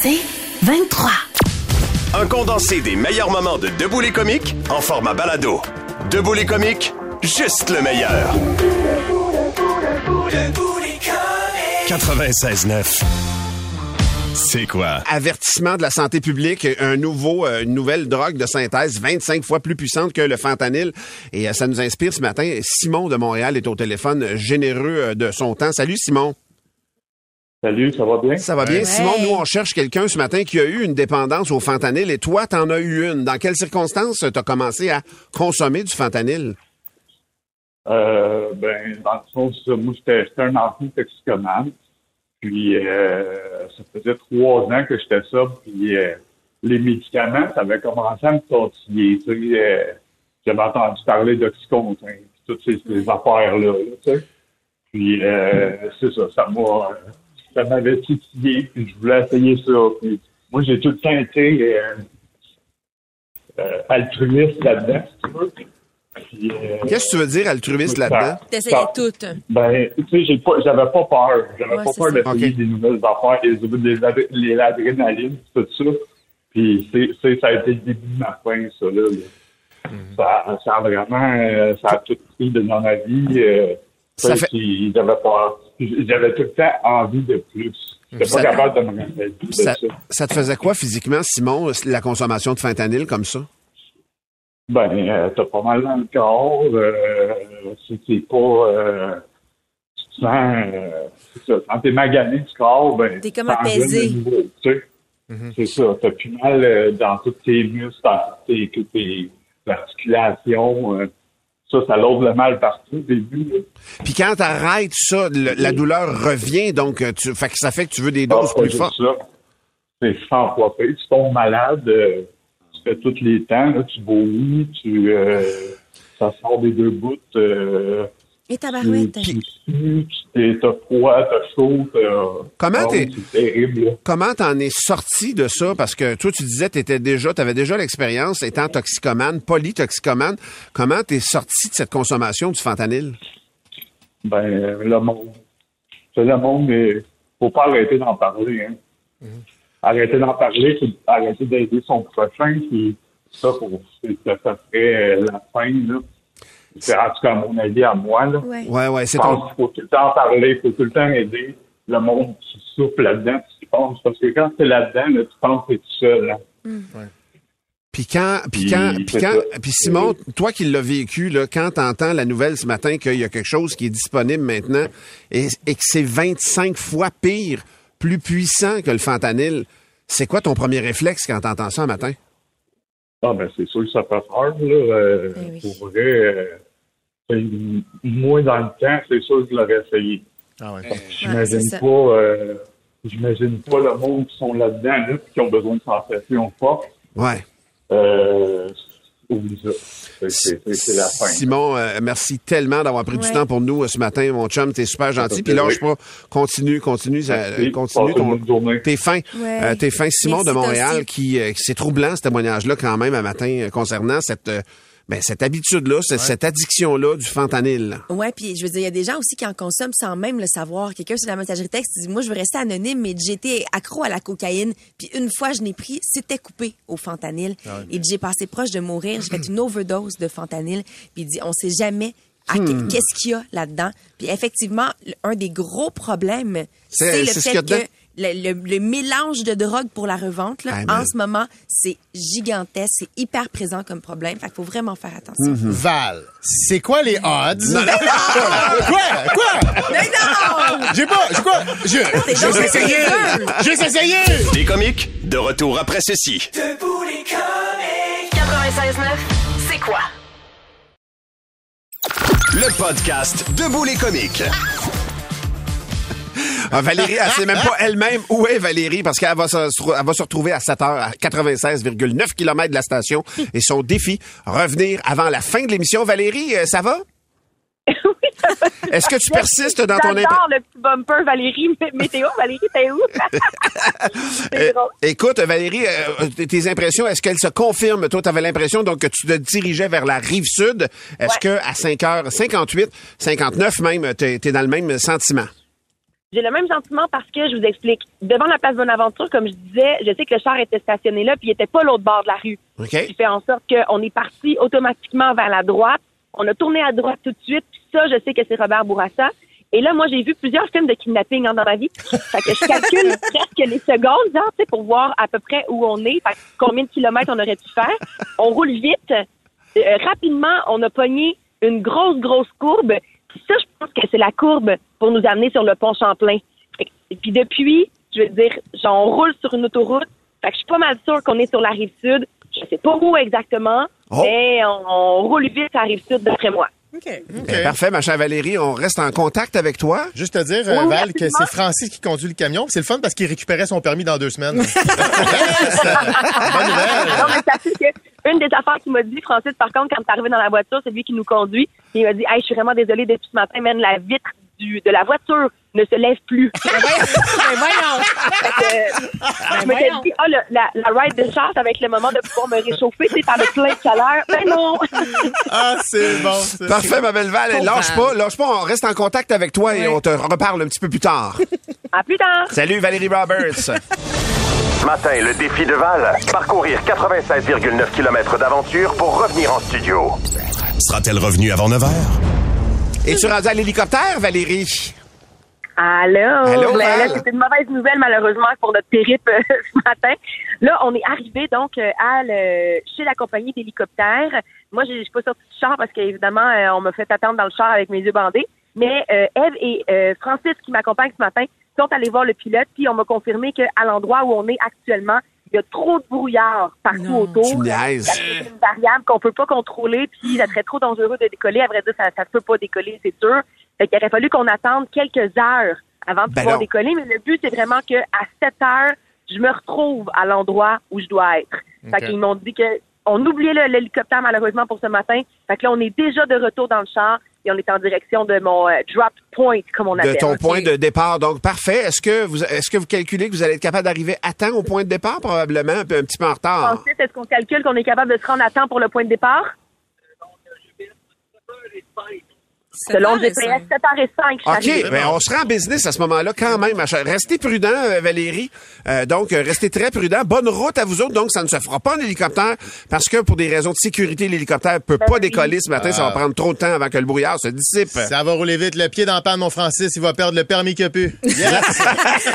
C'est 23. Un condensé des meilleurs moments de Debout les comiques en format balado. Debout les comiques, juste le meilleur. 96.9. C'est quoi? Avertissement de la santé publique, un nouveau, euh, une nouvelle drogue de synthèse 25 fois plus puissante que le fentanyl. Et euh, ça nous inspire ce matin. Simon de Montréal est au téléphone, généreux euh, de son temps. Salut Simon. Salut, ça va bien? Ça va bien? Simon, nous, on cherche quelqu'un ce matin qui a eu une dépendance au fentanyl et toi, t'en as eu une. Dans quelles circonstances t'as commencé à consommer du fentanyl? Euh, ben, dans le fond, ça, moi, j'étais un enfant toxicomane. Puis, euh, ça faisait trois ans que j'étais ça. Puis, euh, les médicaments, ça avait commencé à me tortiller. Tu sais, euh, j'avais entendu parler d'oxycontin, toutes ces, ces affaires-là. là, tu sais. Puis, euh, c'est ça, ça m'a, ça m'avait titillé. Puis, je voulais essayer ça. Puis, moi, j'ai tout le temps été euh, euh, altruiste là-dedans, si tu veux. Euh, Qu'est-ce que tu veux dire altruiste là-dedans? T'essayais tout. Ben, tu sais, j'ai pas, j'avais pas peur. J'avais Ouais, pas peur d'essayer Ok. des nouvelles affaires, les- l'adrénaline, tout ça. Puis c'est, ça a été le début de ma fin, ça, là. là. Ça, ça a vraiment, euh, ça a tout pris de dans ma vie. Ça fait- puis j'avais peur. J'avais tout le temps envie de plus. Ça- pas capable de me de Ça, ça. ça te faisait quoi physiquement, Simon, la consommation de fentanyl comme ça? Ben, euh, t'as pas mal dans le corps. Euh, c'est, c'est pas... Euh, tu te sens... Euh, c'est ça. Quand t'es magané du corps, ben... T'es comme apaisé. tu sais. C'est ça. T'as plus mal euh, dans tous tes muscles, dans toutes tes, toutes tes articulations. Ça, ça l'autre le mal partout au début. là. Puis quand t'arrêtes ça, le- la douleur revient, donc euh, tu, fait que ça fait que tu veux des doses Ah, pas plus fortes. ça. C'est 100 fois pire. Tu tombes malade, euh, tu fais tous les temps, là, tu vomis, tu... Euh, ça sort des deux bouts. Euh, Et tabarouette. t'es- t'as froid, t'as chaud. t'as- Comment Ah, t'es- C'est terrible. là. Comment t'en es sorti de ça? Parce que toi, tu disais t'étais déjà, t'avais déjà l'expérience étant toxicomane, polytoxicomane. Comment t'es sorti de cette consommation du fentanyl? Ben, euh, le monde. C'est le monde, mais faut pas arrêter d'en parler. Hein. Arrêter d'en parler, c'est arrêter d'aider son prochain. Puis ça, pour, c'est- ça, ça serait euh, la fin. Là. C'est en tout cas à mon avis à moi. Là. Ouais. Ouais, ouais, c'est pense ton. qu'il faut tout le temps en parler, il faut tout le temps aider le monde qui souffre là-dedans, tu y penses. Parce que quand tu es là-dedans, là, tu penses que tu es tout seul. hein. Puis quand, puis quand, puis quand, puis Simon, toi qui l'as vécu, là, quand t'entends la nouvelle ce matin qu'il y a quelque chose qui est disponible maintenant et, et que c'est 25 fois pire, plus puissant que le fentanyl, c'est quoi ton premier réflexe quand t'entends ça un matin? Ah, ben, c'est sûr que ça fait peur, là. Euh, Ben oui. Pour vrai, euh, moi, dans le temps, c'est sûr que je l'aurais essayé. Ah ouais. J'imagine c'est ça. pas, euh, j'imagine pas le monde qui sont là-dedans, là, puis qui ont besoin de sensations fortes. Ouais. Oublie ça. C'est- C'est c'est- c'est la fin. Simon, euh, merci tellement d'avoir pris du temps pour nous euh, ce matin, mon chum. T'es super gentil. Puis lâche pas. Continue, continue, Merci. euh, continue ton. T'es fin. Ouais. Euh, T'es fin. Simon Merci, de Montréal, aussi. qui, euh, c'est troublant ce témoignage-là quand même un matin euh, concernant cette, euh, ben, cette habitude-là, cette, cette addiction-là du fentanyl. Ouais, puis je veux dire, il y a des gens aussi qui en consomment sans même le savoir. Quelqu'un sur la messagerie texte dit Moi, je veux rester anonyme, mais j'étais accro à la cocaïne. Puis une fois, je n'ai pris, c'était coupé au fentanyl. Et j'ai passé proche de mourir. J'ai fait une overdose de fentanyl. Puis il dit On sait jamais que- qu'est-ce qu'il y a là-dedans. Puis effectivement, un des gros problèmes, C'est- le ce fait que. Le, le- le mélange de drogue pour la revente, là, en ce moment, c'est gigantesque, c'est hyper présent comme problème. Fait qu'il faut vraiment faire attention. Val, c'est quoi les odds? quoi? Quoi? Mais non! J'ai pas, j'ai quoi? Je, T'es je donc vais essayer! sérieux. Je vais essayer! Les comiques, de retour après ceci. 96.9, c'est quoi? Le podcast Debout les comiques. Ah, Valérie, elle sait même pas elle-même où est Valérie parce qu'elle va se, elle va se retrouver à 7 heures à 96,9 km de la station et son défi, revenir avant la fin de l'émission. Valérie, euh, ça va? Est-ce que tu persistes dans ton J'adore le petit bumper Valérie mé- météo. Valérie, t'es où? Euh, drôle. écoute, Valérie, euh, tes impressions, est-ce qu'elles se confirment? Toi, tu avais l'impression donc que tu te dirigeais vers la rive sud. Est-ce que à 5h58, 59 même, tu es, dans le même sentiment? J'ai le même sentiment parce que je vous explique. Devant la place Bonaventure, comme je disais, je sais que le char était stationné là, puis il était pas l'autre bord de la rue. OK. qui fait en sorte qu'on est parti automatiquement vers la droite. On a tourné à droite tout de suite. Puis ça, je sais que c'est Robert Bourassa. Et là, moi, j'ai vu plusieurs films de kidnapping hein, dans ma vie. Fait que je calcule presque les secondes, sais, pour voir à peu près où on est, fait que combien de kilomètres on aurait pu faire. On roule vite. Euh, rapidement, on a pogné une grosse, grosse courbe. Ça, je pense que c'est la courbe pour nous amener sur le pont Champlain. Et puis depuis, je veux dire, genre, on roule sur une autoroute. Fait que je suis pas mal sûre qu'on est sur la rive sud. Je sais pas où exactement, Oh. mais on, on roule vite à la rive sud d'après moi. Ben, parfait, ma chère Valérie. On reste en contact avec toi. Juste te dire, euh, Oui, Val, que c'est Francis qui conduit le camion. C'est le fun parce qu'il récupérait son permis dans deux semaines. Bonne nouvelle. Non, mais ça fait que une des affaires qu'il m'a dit, Francis, par contre, quand t'es arrivé dans la voiture, c'est lui qui nous conduit. Il m'a dit, hey, je suis vraiment désolée depuis ce matin, même la vitre du, de la voiture ne se lève plus. Ben voyons. Fait que, je me suis dit, ah, le- la, la ride de va être le moment de pouvoir me réchauffer, sais, par le plein de chaleur. Ben non! Ah, c'est bon. Parfait, ma belle Val. Lâche pas, lâche pas. On reste en contact avec toi et on te reparle un petit peu plus tard. À plus tard! Salut, Valérie Roberts. Ce matin, le défi de Val, parcourir 96,9 km d'aventure pour revenir en studio. Sera-t-elle revenue avant 9 heures? Es-tu rendu à l'hélicoptère, Valérie? Allô? Allô, Ben, Val? là, c'est une mauvaise nouvelle, malheureusement, pour notre périple euh, ce matin. Là, on est arrivé donc euh, à le- chez la compagnie d'hélicoptères. Moi, je suis pas sortie du char parce qu'évidemment, euh, on m'a fait attendre dans le char avec mes yeux bandés. Mais euh, Eve et euh, Francis, qui m'accompagnent ce matin, sont allés voir le pilote, puis on m'a confirmé qu'à l'endroit où on est actuellement, il y a trop de brouillard partout Non. autour. Fait une variable qu'on peut pas contrôler, puis ça serait trop dangereux de décoller. À vrai dire, ça, se peut pas décoller, c'est sûr. Fait qu'il aurait fallu qu'on attende quelques heures avant de Ben pouvoir non. décoller, mais le but, c'est vraiment que à 7 heures, je me retrouve à l'endroit où je dois être. Fait qu'ils m'ont dit que on oubliait l'hélicoptère malheureusement pour ce matin. Fait que là, on est déjà de retour dans le char et on est en direction de mon euh, drop point, comme on De appelle. ton point de départ. Donc, parfait. Est-ce que vous, est-ce que vous calculez que vous allez être capable d'arriver à temps au point de départ? Probablement un, peu- un petit peu en retard. Ensuite, est-ce qu'on calcule qu'on est capable de se rendre à temps pour le point de départ? Selon le GPS, 7h05. OK, ben on sera en business à ce moment-là quand même. ma chère. Restez prudent, euh, Valérie. Euh, donc, euh, restez très prudent. Bonne route à vous autres. Donc, ça ne se fera pas en hélicoptère parce que pour des raisons de sécurité, l'hélicoptère peut pas décoller ce matin. Ça va prendre trop de temps avant que le brouillard se dissipe. Ça va rouler vite. Le pied dans le pan de mon Francis, il va perdre le permis qu'il a pu. Yes!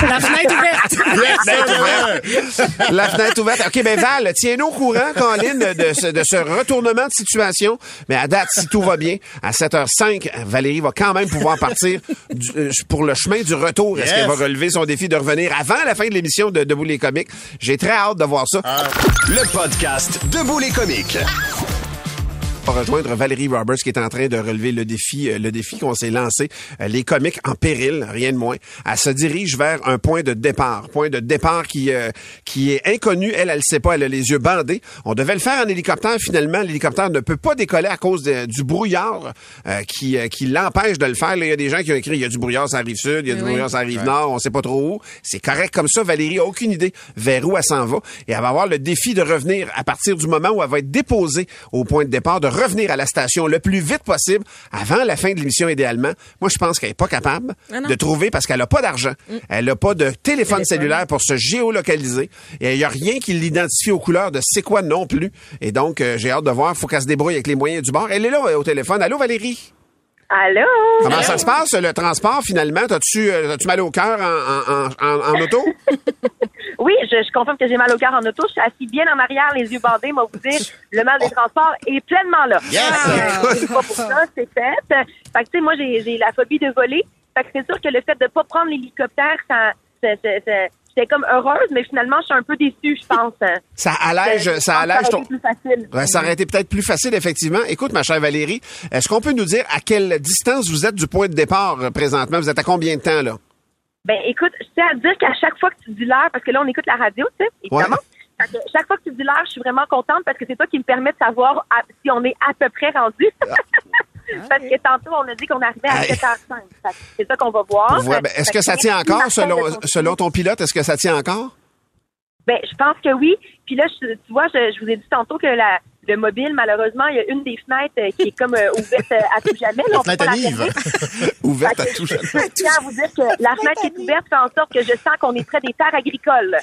La fenêtre ouverte. yes! La fenêtre ouverte. OK, ben Val, tiens-nous au courant, Colin, de ce, de ce retournement de situation. Mais à date, si tout va bien, à 7h05, Valérie va quand même pouvoir partir du- euh, pour le chemin du retour. Est-ce Yes. qu'elle va relever son défi de revenir avant la fin de l'émission de Debout les comiques? J'ai très hâte de voir ça. Le podcast Debout les comiques. On va rejoindre Valérie Roberts qui est en train de relever le défi, euh, le défi qu'on s'est lancé, euh, les comiques en péril, rien de moins. Elle se dirige vers un point de départ, point de départ qui euh, qui est inconnu. Elle, elle sait pas, elle a les yeux bandés. On devait le faire en hélicoptère. Finalement, l'hélicoptère ne peut pas décoller à cause de- du brouillard euh, qui euh, qui l'empêche de le faire. Là, Il y a des gens qui ont écrit il y a du brouillard ça arrive sud, il y a du Oui. brouillard ça arrive nord, on sait pas trop où. C'est correct comme ça. Valérie a aucune idée vers où elle s'en va et elle va avoir le défi de revenir à partir du moment où elle va être déposée au point de départ, de revenir à la station le plus vite possible avant la fin de l'émission idéalement. Moi, je pense qu'elle est pas capable Ah de trouver parce qu'elle a pas d'argent. Elle a pas de téléphone cellulaire pour se géolocaliser et il y a rien qui l'identifie aux couleurs de c'est quoi non plus. Et donc, euh, j'ai hâte de voir. Faut qu'elle se débrouille avec les moyens du bord. Elle est là euh, au téléphone. Allô, Valérie? Allô? Comment ça se passe, le transport, finalement? T'as-tu euh, t'as-tu mal au cœur en, en, en, en auto? Oui, je, je confirme que j'ai mal au cœur en auto. Je suis assis bien en arrière, les yeux bandés. Moi, vous dire, le mal des transports est pleinement là. Yes! Euh, c'est pas pour ça, c'est fait. Fait que, tu sais, moi, j'ai j'ai la phobie de voler. Fait que c'est sûr que le fait de pas prendre l'hélicoptère, ça, ça, ça- ça- j'étais comme heureuse, mais finalement, je suis un peu déçue, je pense. Ça allège, Je ça allège aurait ton... été plus facile. Ouais, ça aurait été peut-être plus facile, effectivement. Écoute, ma chère Valérie, est-ce qu'on peut nous dire à quelle distance vous êtes du point de départ euh, présentement? Vous êtes à combien de temps, là? Ben, écoute, je tiens à dire qu'à chaque fois que tu dis l'heure, parce que là, on écoute la radio, tu sais, évidemment. Que chaque fois que tu dis l'heure, je suis vraiment contente parce que c'est toi qui me permet de savoir à- si on est à peu près rendu. Parce que tantôt, on a dit qu'on arrivait à Aïe. 7h05. Fait que C'est ça qu'on va voir. Ben, est-ce que ça tient encore, selon, selon ton pilote? Est-ce que ça tient encore? Ben, je pense que oui. Puis là, je- tu vois, je, je vous ai dit tantôt que la, le mobile, malheureusement, il y a une des fenêtres euh, qui est comme euh, ouverte euh, à tout jamais. là. On peut Fenêtre pas à la. Ouverte à tout Je tiens à vous dire que la fenêtre qui est ouverte fait en sorte que je sens qu'on est près des terres agricoles.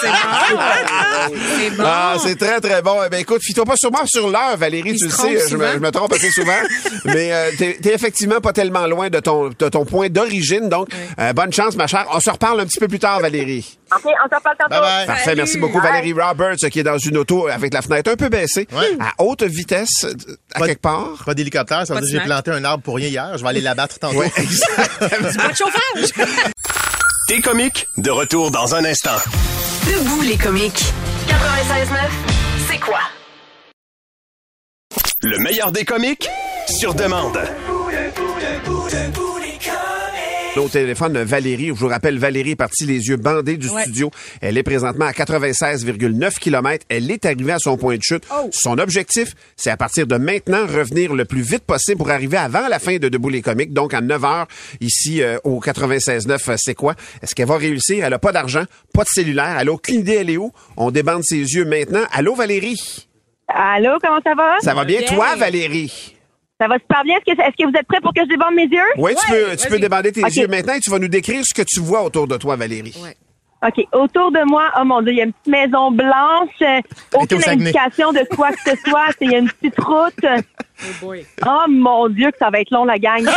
C'est bon. Ah, c'est très, très bon. Eh bien, écoute, fie-toi pas sûrement sur l'heure, Valérie, Il tu le sais, je me, souvent. je me trompe assez souvent. mais euh, t'es t'es effectivement pas tellement loin de ton, de ton point d'origine. Donc, euh, bonne chance, ma chère. On se reparle un petit peu plus tard, Valérie. OK, on s'en parle tantôt. Bye bye. Parfait, merci beaucoup, Valérie Roberts, qui est dans une auto avec la fenêtre un peu baissée, Ouais. à haute vitesse, euh, à Pas- quelque part. Pas d'hélicoptère, ça veut dire que j'ai planté un arbre pour rien hier. Je vais aller l'abattre tantôt. Ouais, exact. Pas de chauffage. T'es comique, de retour dans un instant. Debout les comiques. 96.9, c'est quoi? Le meilleur des comiques, sur demande. Au téléphone, Valérie, je vous rappelle, Valérie est partie les yeux bandés du Ouais. studio. Elle est présentement à 96,9 km. Elle est arrivée à son point de chute. Oh. Son objectif, c'est à partir de maintenant revenir le plus vite possible pour arriver avant la fin de Debout les comiques, donc à 9 heures ici euh, au 96.9. euh, C'est quoi? Est-ce qu'elle va réussir? Elle a pas d'argent, pas de cellulaire. Elle a aucune idée elle est où? On débande ses yeux maintenant. Allô, Valérie? Allô, comment ça va? Ça va bien, bien. toi, Valérie? Ça va super bien. Est-ce que, est-ce que vous êtes prêts pour que je débande mes yeux? Oui, tu Ouais, peux, tu peux débander tes yeux maintenant et tu vas nous décrire ce que tu vois autour de toi, Valérie. Ouais. OK. Autour de moi, oh mon Dieu, il y a une petite maison blanche. au Aucune indication de quoi que ce soit. C'est- Il y a une petite route. Oh boy. Oh mon Dieu, que ça va être long, la gang.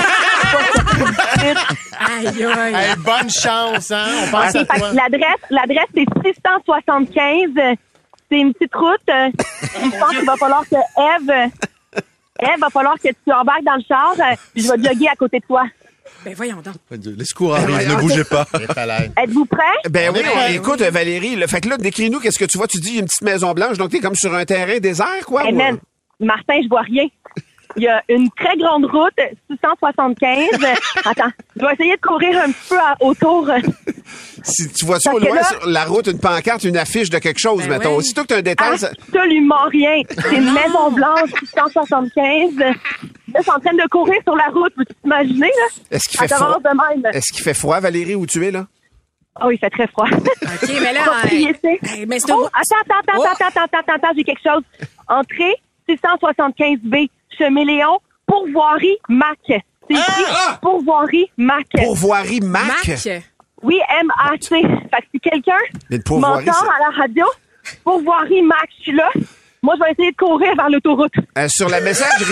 Aïe, aïe. Hey, bonne chance, hein? On pense à toi. L'adresse, l'adresse, c'est 675. euh, C'est une petite route. Je pense qu'il va falloir que Eve, Eve, va falloir que tu embarques dans le char. euh, puis je vais jogger à côté de toi. Ben voyons donc. Les secours arrivent, ne bougez pas. Êtes-vous prêts? Ben oui, on- écoute, Valérie, le, fait que là, décris-nous qu'est-ce que tu vois. Tu dis une petite maison blanche, donc t'es comme sur un terrain désert, quoi? Hey, ou- man, Martin, je vois rien. Il y a une très grande route, 675. Euh, Attends, je vais essayer de courir un petit peu à- autour. Si tu vois ça au loin, là- sur la route, une pancarte, une affiche de quelque chose, Ben mettons. oui. Aussitôt que tu as un détail, ça- Absolument rien. C'est une maison blanche, 675. Là, je suis en train de courir sur la route. Peux-tu t'imaginer, là? est-ce qu'il Ça fait froid? commence de même. Est-ce qu'il fait froid, Valérie, où tu es, là? Oh, il fait très froid. OK, mais là. Propriété. hey, mais c'est Oh, attends, attends, attends, Oh. attends, attends, attends, attends, j'ai quelque chose. Entrée, 675B, chemin Léon, pourvoirie Mac. C'est écrit pourvoirie Mac. Pourvoirie Mac? Mac? Oui, M-A-C. Fait que si quelqu'un m'entend à la radio, pourvoirie Mac, je suis là. Moi, je vais essayer de courir vers l'autoroute. Euh, sur la messagerie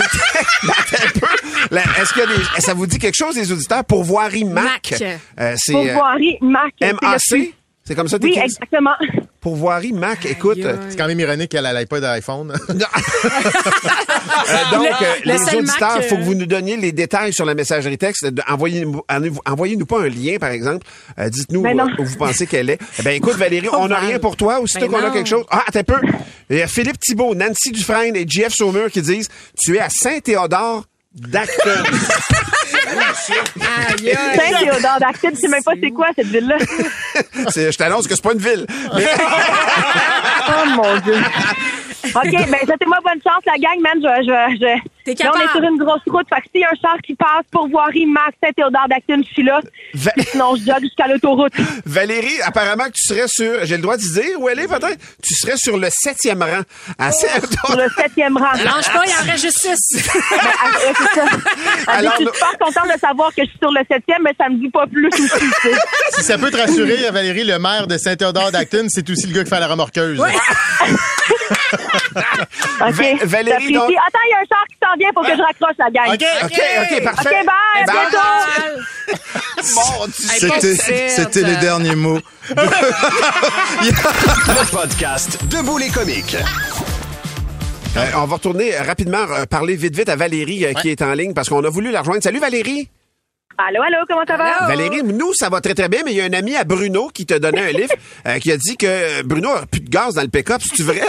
Est-ce que ça vous dit quelque chose, les auditeurs? Pourvoirie Mac? Mac. Euh, c'est euh, Pourvoirie Mac. M-A-C? C'est comme ça que Oui, exactement. Pourvoirie Mac. Écoute, Aïe, aïe. C'est quand même ironique qu'elle n'aille pas d'iPhone. Euh, donc, Le- euh, le les auditeurs, il faut que euh, vous nous donniez les détails sur la messagerie texte. Envoyez-nous envoyez-nous pas un lien, par exemple. Euh, Dites-nous Ben où vous pensez qu'elle est. Eh ben, écoute, Valérie, on n'a rien pour toi. Aussitôt Ben qu'on a quelque chose. Ah, attends un peu. Il y a Philippe Thibault, Nancy Dufresne et JF Saumur qui disent Tu es à Saint-Théodore d'Acton. Saint-Théodore d'Actine, je sais même pas c'est quoi cette ville-là. C'est- Je t'annonce que c'est pas une ville. Mais- Oh mon Dieu. OK, ben souhaitez-moi bonne chance, la gang, man. Je, je, je... T'es Là, on est sur une grosse route. Fait que s'il y a un char qui passe pour voir Max Saint-Théodore d'Actine, je suis là. Va- sinon, je jogue jusqu'à l'autoroute. Valérie, apparemment que tu serais sur, j'ai le droit de dire où elle est peut-être, tu serais sur le septième rang. À Sur Saint-Théodore. le septième rang. Lâche pas, il en reste juste six. Ben, ah, ouais, c'est ça. Ah, Alors, je suis super contente de savoir que je suis sur le septième, mais ça me dit pas plus aussi. tu sais. si ça peut te rassurer, Valérie, le maire de Saint-Théodore d'Acton, c'est aussi le gars qui fait la remorqueuse. Va- Valérie, donc- Attends, il y a un char qui s'en vient. Faut que je raccroche la gang. OK, OK, OK, parfait. OK, bye. À Bye. bientôt. C'était, c'était les derniers mots. Le podcast Debout les comiques. Euh, on va retourner euh, rapidement euh, parler vite vite à Valérie euh, qui est en ligne parce qu'on a voulu la rejoindre. Salut Valérie. Allô, allô, comment ça va? Valérie, nous ça va très très bien, mais il y a un ami à Bruno qui te donnait un livre euh, qui a dit que Bruno a plus de gaz dans le pick-up. C'est vrai?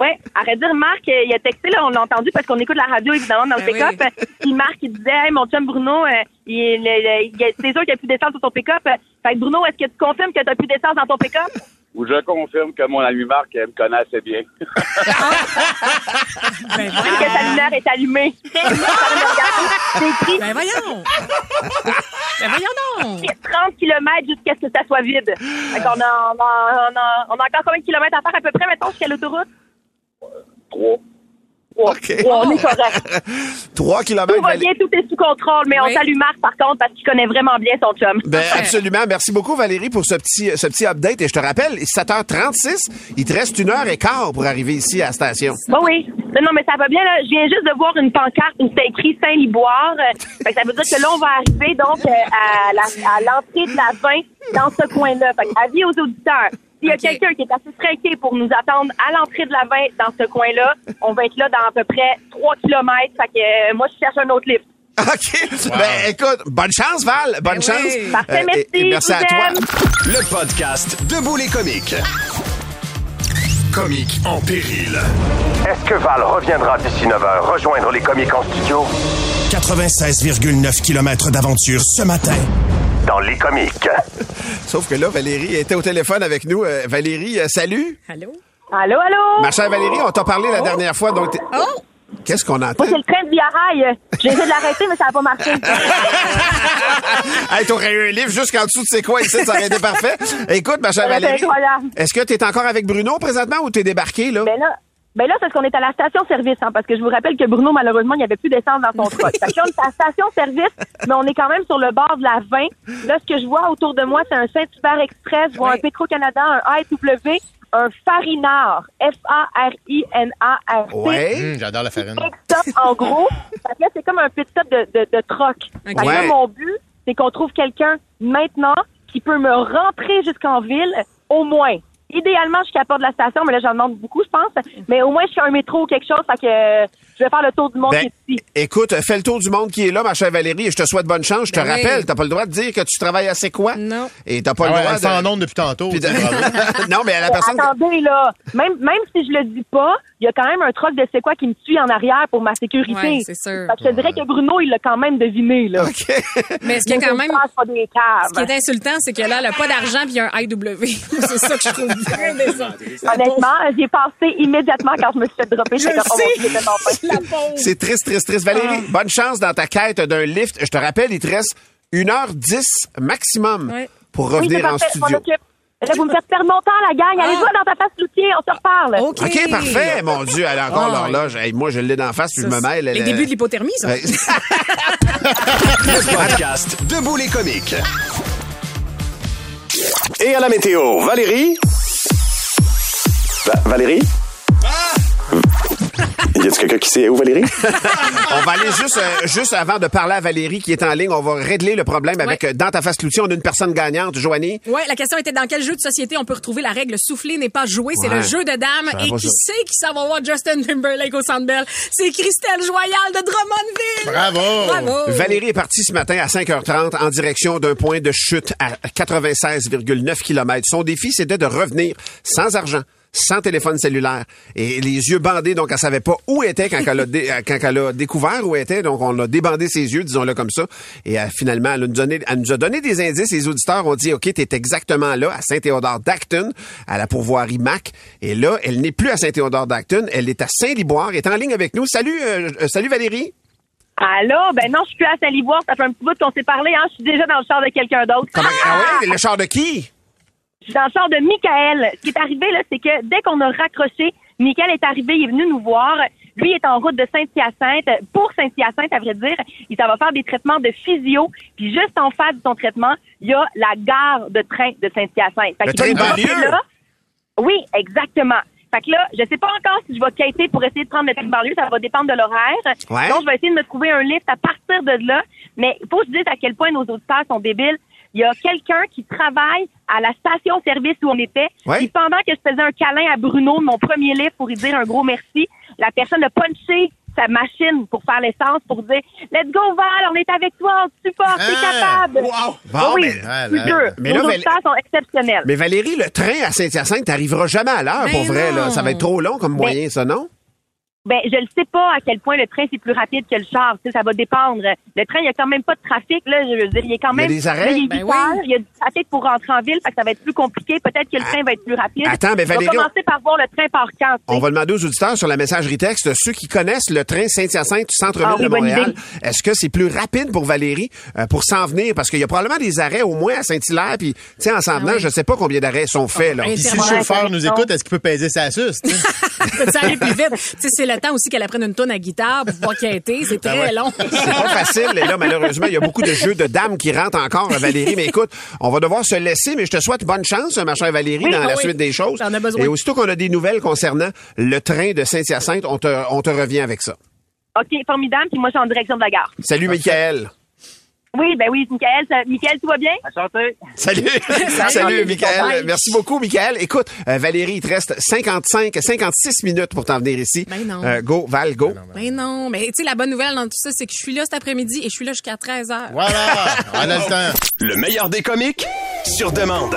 Oui, arrête de dire Marc, euh, il a texté, là, on l'a entendu parce qu'on écoute la radio évidemment dans le Ben pick-up. oui. Puis Marc, il disait, hey, mon chum Bruno, euh, il, il y a- c'est sûr qu'il a plus d'essence sur ton pick-up. Fait que Bruno, est-ce que tu confirmes que tu n'as plus d'essence dans ton pick-up? Ou je confirme que mon ami Marc elle me connaît assez bien. Ben Même que ta voyons. lumière est allumée. C'est écrit Ben voyons. Ben voyons donc. 30 km jusqu'à ce que ça soit vide. Fait qu'on a, on a, on a, on a encore combien de kilomètres à faire à peu près, mettons, jusqu'à l'autoroute? Trois. Trois. On est correct. Trois kilomètres. Tout va Valérie. bien, tout est sous contrôle, mais Oui. on salue Marc, par contre, parce qu'il connaît vraiment bien son chum. Ben, absolument. Merci beaucoup, Valérie, pour ce petit, ce petit update. Et je te rappelle, 7h36, il te reste une heure et quart pour arriver ici à la station. Bon, oui. Non, non, mais ça va bien, là. Je viens juste de voir une pancarte où c'est écrit Saint-Liboire. Euh, ça veut dire que là, on va arriver, donc, euh, à l'entrée de la 20 dans ce coin-là. Fait avis aux auditeurs. S'il y a quelqu'un qui est assez trinqué pour nous attendre à l'entrée de la 20 dans ce coin-là, on va être là dans à peu près 3 kilomètres. Fait que euh, moi, je cherche un autre lift. OK. Ben, écoute, bonne chance, Val. Bonne Ben chance. oui. Parfait, et- merci, et merci à toi. Le podcast Debout les comiques. Comiques en péril. Est-ce que Val reviendra d'ici 9 heures rejoindre les comiques en studio? 96,9 km d'aventure ce matin. dans les comiques? Sauf que là, Valérie était au téléphone avec nous. Euh, Valérie, euh, salut. Allô? Allô, allô? Ma chère Valérie, on t'a parlé la dernière fois, donc... t'es- Oh! Qu'est-ce qu'on entend? Moi, c'est le train de Via-Rail. J'ai essayé de l'arrêter, mais ça n'a pas marché. hey, t'aurais eu un livre jusqu'en dessous de c'est quoi ici, ça aurait été parfait. Écoute, ma chère Ça aurait été Valérie, incroyable. est-ce que t'es encore avec Bruno présentement ou t'es débarqué, là? Ben là, ben là, c'est parce qu'on est à la station-service, hein, parce que je vous rappelle que Bruno, malheureusement, il n'y avait plus d'essence dans son truck. Fait que là, on est à la station-service, mais on est quand même sur le bord de la 20. Là, ce que je vois autour de moi, c'est un Saint-Hubert Express, je vois un Petro-Canada, un AEW, un Farinard, F-A-R-I-N-A-R-T. Ouais. Hum, J'adore la farine. Pit stop, en gros. Fait que là, c'est comme un pit stop de, de, de troc. Là, Ouais. mon but, c'est qu'on trouve quelqu'un maintenant qui peut me rentrer jusqu'en ville, au moins. Idéalement, je suis à la porte de la station, mais là, j'en demande beaucoup, je pense. Mais au moins, je suis un métro ou quelque chose, fait que euh, je vais faire le tour du monde Ben, qui est ici. écoute, fais le tour du monde qui est là, ma chère Valérie, et je te souhaite bonne chance. Je te Ben oui. rappelle, t'as pas le droit de dire que tu travailles à C'est quoi? Non. Et t'as pas Ah le ouais, droit elle de... onde depuis tantôt. De- non, mais à la personne... attendez, là. Même, même si je le dis pas, il y a quand même un truc de c'est quoi qui me suit en arrière pour ma sécurité. Ouais, c'est sûr. Fait que je te dirais que Bruno, il l'a quand même deviné, là. OK. Mais ce qui est quand même. Ce qui est insultant, c'est que là, elle a pas d'argent puis un IW. c'est ça que je trouve très décevant. Honnêtement, j'ai passé immédiatement quand je me suis fait dropper. Je sais. C'est triste, triste, triste. Valérie, bonne chance dans ta quête d'un lift. Je te rappelle, il te reste 1h10 maximum pour Oui, revenir en parfait, studio. Là, vous me faites perdre mon temps, la gang. Allez, Ah. va dans ta face, Loutier, on se reparle. OK. Parfait. Mon Dieu, elle a encore Ah, l'horloge. Hey, moi, je l'ai d'en face, puis je me mêle. Les elle- débuts de l'hypothermie, ça. Le podcast Debout les comiques. Et à la météo, Valérie? Va- Valérie? Y a-tu quelqu'un qui sait où, Valérie? on va aller juste, euh, juste avant de parler à Valérie qui est en ligne, on va régler le problème avec Ouais. euh, Dans ta face l'outil. On a une personne gagnante, Joanie. Ouais, la question était dans quel jeu de société on peut retrouver la règle souffler n'est pas joué. C'est Ouais. le jeu de dames. Et qui ça. sait qui ça va voir Justin Timberlake au Centre Bell? C'est Christelle Joyal de Drummondville. Bravo. Bravo. Valérie est partie ce matin à 5h30 en direction d'un point de chute à 96,9 km. Son défi, c'était de revenir sans argent sans téléphone cellulaire. Et les yeux bandés donc elle savait pas où était quand elle a, dé- quand elle a découvert où était. Donc on a débandé ses yeux disons-le comme ça. Et euh, finalement elle nous, donné, elle nous a donné des indices. Les auditeurs ont dit ok t'es exactement là à Saint-Théodore d'Acton à la pourvoirie Mac. Et là elle n'est plus à Saint-Théodore d'Acton. Elle est à Saint-Liboire. Elle est en ligne avec nous. Salut euh, euh, salut Valérie. Allô? Ben non, je suis plus à Saint-Liboire. Ça fait un petit bout qu'on s'est parlé. Hein. Je suis déjà dans le char de quelqu'un d'autre. Comment- ah ouais? Le char de qui? Dans le char de Michael. Ce qui est arrivé, là, c'est que dès qu'on a raccroché, Michael est arrivé, il est venu nous voir. Lui est en route de Saint-Hyacinthe. Pour Saint-Hyacinthe, à vrai dire, il va faire des traitements de physio. Puis juste en face de son traitement, il y a la gare de train de Saint-Hyacinthe. Fait Le train banlieue? là. Oui, exactement. Fait que là, je sais pas encore si je vais quitter pour essayer de prendre le train de banlieue. Ça va dépendre de l'horaire. Ouais. Donc, je vais essayer de me trouver un lift à partir de là. Mais il faut que je dise à quel point nos auditeurs sont débiles. Il y a quelqu'un qui travaille à la station-service où on était. Ouais. Puis pendant que je faisais un câlin à Bruno de mon premier lift pour lui dire un gros merci, la personne a punché sa machine pour faire l'essence pour dire Let's go Val, on est avec toi, on te supporte, t'es Ah, capable. Bon, oui, mais- je là. te jure, Mais nos là, Val- auditeurs sont exceptionnels. Mais Valérie, le train à Saint-Hyacinthe t'arrivera jamais à l'heure, Ben pour vrai. non. Là. Ça va être trop long comme moyen, ça, non? Ben, je ne sais pas à quel point le train c'est plus rapide que le char. Tu sais, ça va dépendre. Le train, il y a quand même pas de trafic. Là, je veux dire, il y a quand Il y a même. des arrêts? là, il Ben 8 oui. il y a du trafic pour rentrer en ville, fait que ça va être plus compliqué. Peut-être que le train va être plus rapide. Attends, mais On va Valérie, commencer par voir le train par quand. tu sais. On va demander aux auditeurs sur la messagerie texte, ceux qui connaissent le train Saint-Hyacinthe du centre-ville Ah oui, de Montréal, est-ce que c'est plus rapide pour Valérie euh, pour s'en venir? Parce qu'il y a probablement des arrêts au moins à Saint-Hilaire, puis tu sais, en s'en venant, Ah oui. je sais pas combien d'arrêts sont faits. Là. si le chauffeur nous écoute, est-ce qu'il peut peser sa suce? tu sais? Peut ça aller plus vite? Tu sais, c'est le temps aussi qu'elle apprenne une tonne à guitare pour pouvoir quitter. C'est très ouais. long. C'est pas facile. Et là, malheureusement, il y a beaucoup de jeux de dames qui rentrent encore, Valérie. Mais écoute, on va devoir se laisser, mais je te souhaite bonne chance, ma chère Valérie, Oui, dans la oui. suite des choses. J'en ai besoin. Et aussitôt qu'on a des nouvelles concernant le train de Saint-Hyacinthe, on te, on te revient avec ça. OK, formidable. Puis moi, je suis en direction de la gare. Salut, Michael. Oui, ben oui, Michael. Ça, Michael, tout va bien? Enchanté. Salut. Salut, Michael. Bye. Merci beaucoup, Michael. Écoute, euh, Valérie, il te reste 55, 56 minutes pour t'en venir ici. Ben non. Euh, go, Val, go. Mais non, mais tu sais, la bonne nouvelle dans tout ça, c'est que je suis là cet après-midi et je suis là jusqu'à 13 h. Voilà, on a le temps. Le meilleur des comiques, sur demande.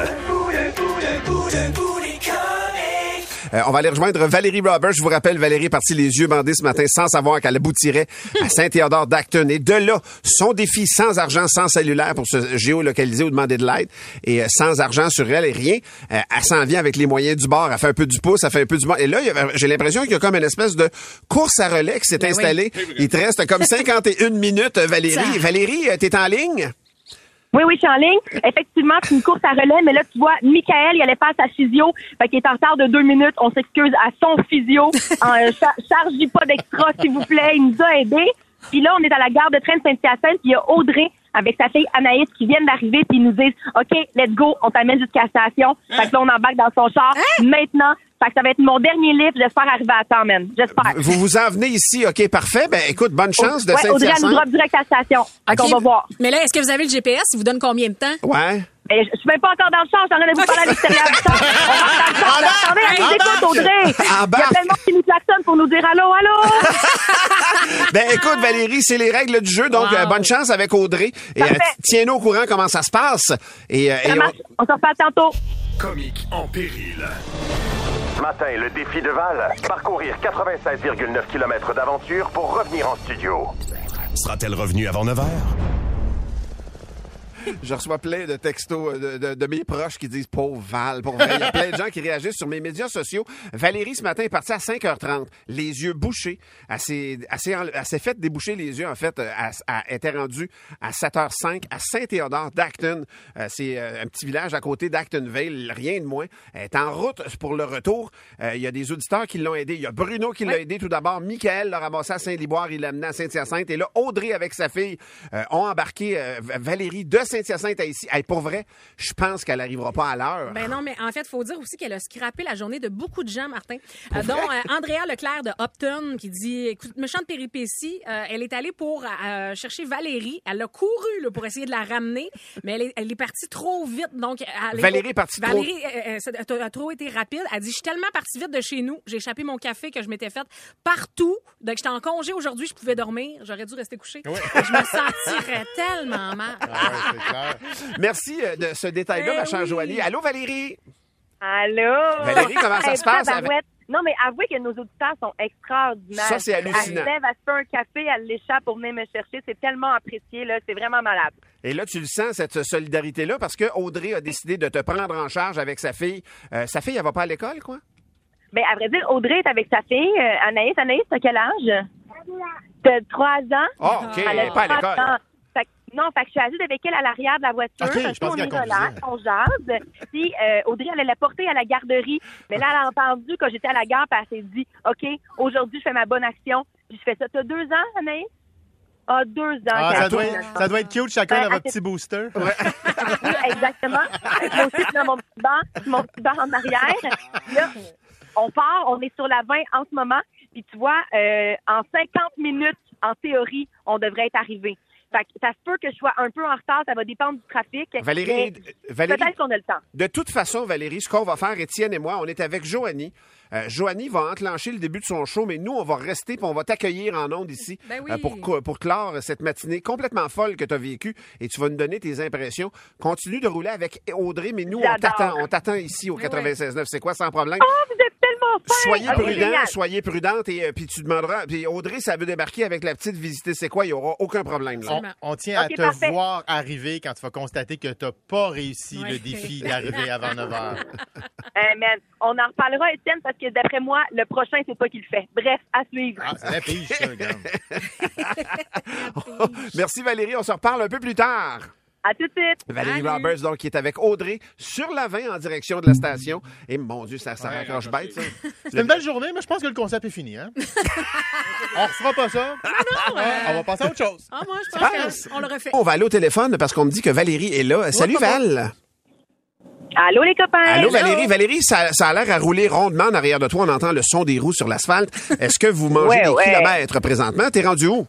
Euh, on va aller rejoindre Valérie Roberts. Je vous rappelle, Valérie est partie les yeux bandés ce matin sans savoir qu'elle aboutirait à Saint-Théodore d'Acton. Et de là, son défi sans argent, sans cellulaire pour se géolocaliser ou demander de l'aide et euh, sans argent sur elle et rien, euh, elle s'en vient avec les moyens du bord. Elle fait un peu du pouce, elle fait un peu du bord. Et là, avait- j'ai l'impression qu'il y a comme une espèce de course à relais qui s'est Ben oui. installée. Il te reste comme 51 minutes, euh, Valérie. Ça- Valérie, euh, t'es en ligne? Oui, oui, je suis en ligne. Effectivement, c'est une course à relais, mais là, tu vois, Michael, il allait faire sa physio, fait qu'il est en retard de deux minutes. On s'excuse à son physio. En, euh, cha- chargez pas d'extra, s'il vous plaît. Il nous a aidés. Puis là, on est à la gare de train de Saint-Hyacinthe, puis il y a Audrey avec sa fille Anaïs qui viennent d'arriver, puis ils nous disent, OK, let's go, on t'amène jusqu'à la station. Fait que là, on embarque dans son char. Maintenant, fait que ça va être mon dernier livre. J'espère arriver à temps, man. J'espère. Vous vous en venez ici, OK, parfait. Ben écoute, bonne chance de Ouais, Audrey, elle nous drop direct à la station. Fait qu'on Ok. va voir. Mais là, est-ce que vous avez le GPS? Il vous donne combien de temps? Ouais. Eh, je je suis même pas encore dans le char, j'en ai vous parler à l'extérieur du. On dans le Audrey. Il y a monde qui nous klaxonne pour nous dire allô, allô. Ben écoute Valérie, c'est les règles du jeu, donc Wow. euh, bonne chance avec Audrey. Et euh, tiens-nous au courant comment ça se passe. Et, euh, et Ça on- marche. On se reparle tantôt. Comique en péril. Matin, le défi de Val, parcourir 96,9 km d'aventure pour revenir en studio. Sera-t-elle revenue avant 9 heures? je reçois plein de textos euh, de, de- de mes proches qui disent pauvre Val. Pour vrai, il y a plein de gens qui réagissent sur mes médias sociaux. Valérie ce matin est partie à 5h30, les yeux bouchés. Elle s'est, elle s'est en- elle s'est fait déboucher les yeux en fait. euh, Elle, elle était rendue à 7h05 à Saint-Théodore d'Acton. Euh, c'est un petit village à côté d'Actonville, rien de moins. Elle est en route pour le retour. Il y a des auditeurs qui l'ont aidé. Il y a Bruno qui l'a aidé tout d'abord. Michael l'a ramassé à Saint-Liboire, il l'a amené à Saint-Hyacinthe. Et là, Audrey avec sa fille ont embarqué Valérie de Saint-Hyacinthe à ici. Hey, pour vrai, je pense qu'elle n'arrivera pas à l'heure. Ben non, mais en fait, il faut dire aussi qu'elle a scrappé la journée de beaucoup de gens, Martin. Euh, dont euh, Andrea Leclerc de Upton qui dit écoute, méchante péripétie, euh, elle est allée pour euh, chercher Valérie. Elle a couru là, pour essayer de la ramener, mais elle est, elle est partie trop vite. Donc, elle Valérie est partie trop- Valérie euh, ça a, trop été rapide. Elle dit Je suis tellement partie vite de chez nous, j'ai échappé mon café que je m'étais faite partout. Donc, j'étais en congé aujourd'hui, je pouvais dormir. J'aurais dû rester couchée. Je me sentirais tellement mal. Ah ouais, clair. Merci euh, de ce détail-là, ma chère oui. Joanie. Allô, Valérie? Allô? Valérie, comment ça se passe? Non, mais avouez que nos auditeurs sont extraordinaires. Ça, c'est hallucinant. Elle se lève, elle se fait un café, elle l'échappe pour venir me chercher. C'est tellement apprécié, là. C'est vraiment malade. Et là, tu le sens, cette solidarité-là, parce que Audrey a décidé de te prendre en charge avec sa fille. Euh, sa fille, elle va pas à l'école, quoi? Ben, à vrai dire, Audrey est avec sa fille, euh, Anaïs. Anaïs, t'as quel âge? T'as trois ans? Ah, OK, elle n'est pas à l'école. Non, fait que je suis assise avec elle à l'arrière de la voiture. Je pense on est relax, on jase. Puis euh, Audrey, elle allait la porter à la garderie. Mais là, elle a entendu quand j'étais à la gare, puis elle s'est dit, OK, aujourd'hui, je fais ma bonne action. Puis je fais ça. T'as deux ans, Anaïs? Ah, deux ans. Ah, ça, a doit être, ans. ça doit être cute, chacun Ben, dans votre petit booster. Oui, exactement. Moi aussi, je suis dans mon petit banc, mon petit banc en arrière. Là, on part, on est sur la 20 en ce moment. Puis tu vois, euh, en 50 minutes, en théorie, on devrait être arrivé. Fait que ça se peut que je sois un peu en retard, ça va dépendre du trafic. Valérie, Valérie, Peut-être qu'on a le temps. de toute façon, Valérie, ce qu'on va faire, Étienne et moi, on est avec Joanie. Euh, Joanie va enclencher le début de son show, mais nous, on va rester puis on va t'accueillir en ondes ici Ben oui. euh, pour, pour clore cette matinée complètement folle que tu as vécue et tu vas nous donner tes impressions. Continue de rouler avec Audrey, mais nous, on t'attend. On t'attend ici au Ben oui. 96.9. C'est quoi, sans problème? Oh, vous êtes tellement fin! Soyez Ok, prudents, génial. soyez prudente et euh, puis tu demanderas. Puis Audrey, ça veut débarquer avec la petite visiter c'est quoi, il y aura aucun problème. Là. On, on tient à te parfait. voir arriver quand tu vas constater que tu n'as pas réussi Ouais. le défi d'arriver avant 9 h. Eh, man, on en reparlera, Étienne, parce que d'après moi, le prochain, c'est pas qui le fait. Bref, à suivre. Ah, c'est la pige, ça, regarde. Merci Valérie, on se reparle un peu plus tard. À tout de suite. Valérie Salut. Roberts, donc, qui est avec Audrey sur la 20 en direction de la station. Et mon Dieu, ça, ça Ouais, raccroche bête, ça. C'est une belle journée, mais je pense que le concept est fini. Hein? on refera pas ça. non, Ah, on va passer à autre chose. Ah, moi, je pense qu'on le refait. On va aller au téléphone parce qu'on me dit que Valérie est là. Salut Val. Allô, les copains? Allô Valérie. Valérie, ça, ça a l'air à rouler rondement en arrière de toi. On entend le son des roues sur l'asphalte. Est-ce que vous mangez Ouais, des ouais. kilomètres présentement? T'es rendu où?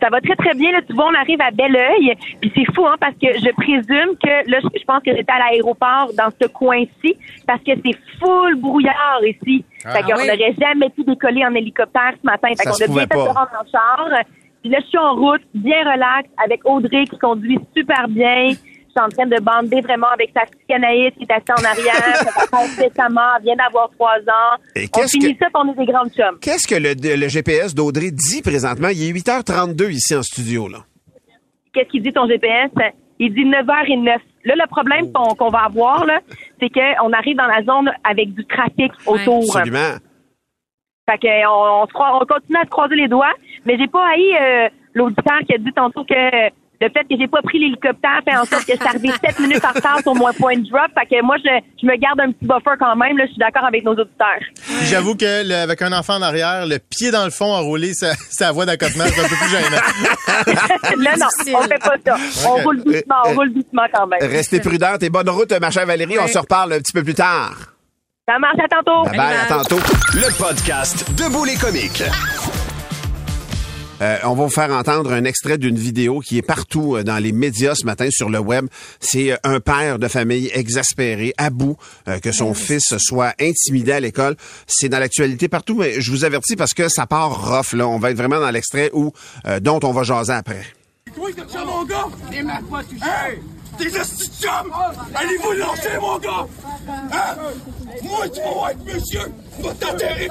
Ça va très, très bien. Là, tu vois, on arrive à Belleuil. Puis c'est fou, hein, parce que je présume que, là, je pense que j'étais à l'aéroport dans ce coin-ci, parce que c'est full brouillard ici. Ah, fait qu'on oui. n'aurait jamais pu décoller en hélicoptère ce matin. Fait Ça qu'on se a bien fait de rendre en char. Puis là, je suis en route, bien relax, avec Audrey qui conduit super bien. Je suis en train de bander vraiment avec sa petite canaïs qui est assise en arrière. Récemment, elle vient d'avoir trois ans. Et on finit que- ça, on est des grandes chums. Qu'est-ce que le, le GPS d'Audrey dit présentement? Il est 8h32 ici en studio, là. qu'est-ce qu'il dit ton GPS? Il dit 9h09. Là, le problème qu'on qu'on va avoir, là, c'est qu'on arrive dans la zone avec du trafic autour. Absolument. Fait que on, on, se croit- on continue à se croiser les doigts, mais j'ai pas haï euh, l'auditeur qui a dit tantôt que le fait que j'ai pas pris l'hélicoptère fait en sorte que je suis arrivé sept minutes en retard sur mon point de drop. Fait que moi, je, je me garde un petit buffer quand même. Là, je suis d'accord avec nos auditeurs. J'avoue que le- avec un enfant en arrière, le pied dans le fond à rouler sa, sa voie d'accotement, c'est un peu plus gênant. là, non, difficile. on fait pas ça. On roule doucement, on roule doucement quand même. Restez prudente et bonne route, ma chère Valérie. On se reparle un petit peu plus tard. Ça marche, à tantôt. Bye bye, à tantôt. Le podcast de les comiques. Euh, on va vous faire entendre un extrait d'une vidéo qui est partout euh, dans les médias ce matin sur le web. C'est euh, un père de famille exaspéré, à bout, euh, que son fils soit intimidé à l'école. C'est dans l'actualité partout, mais je vous avertis parce que ça part rough. Là. On va être vraiment dans l'extrait où euh, dont on va jaser après. Toi, t'as ça, mon gars? T'es ma pas touché. Hey! T'es hosties de chum! Allez-vous lâcher, mon gars! Hein? Moi, tu vas être monsieur! Va t'enterrer!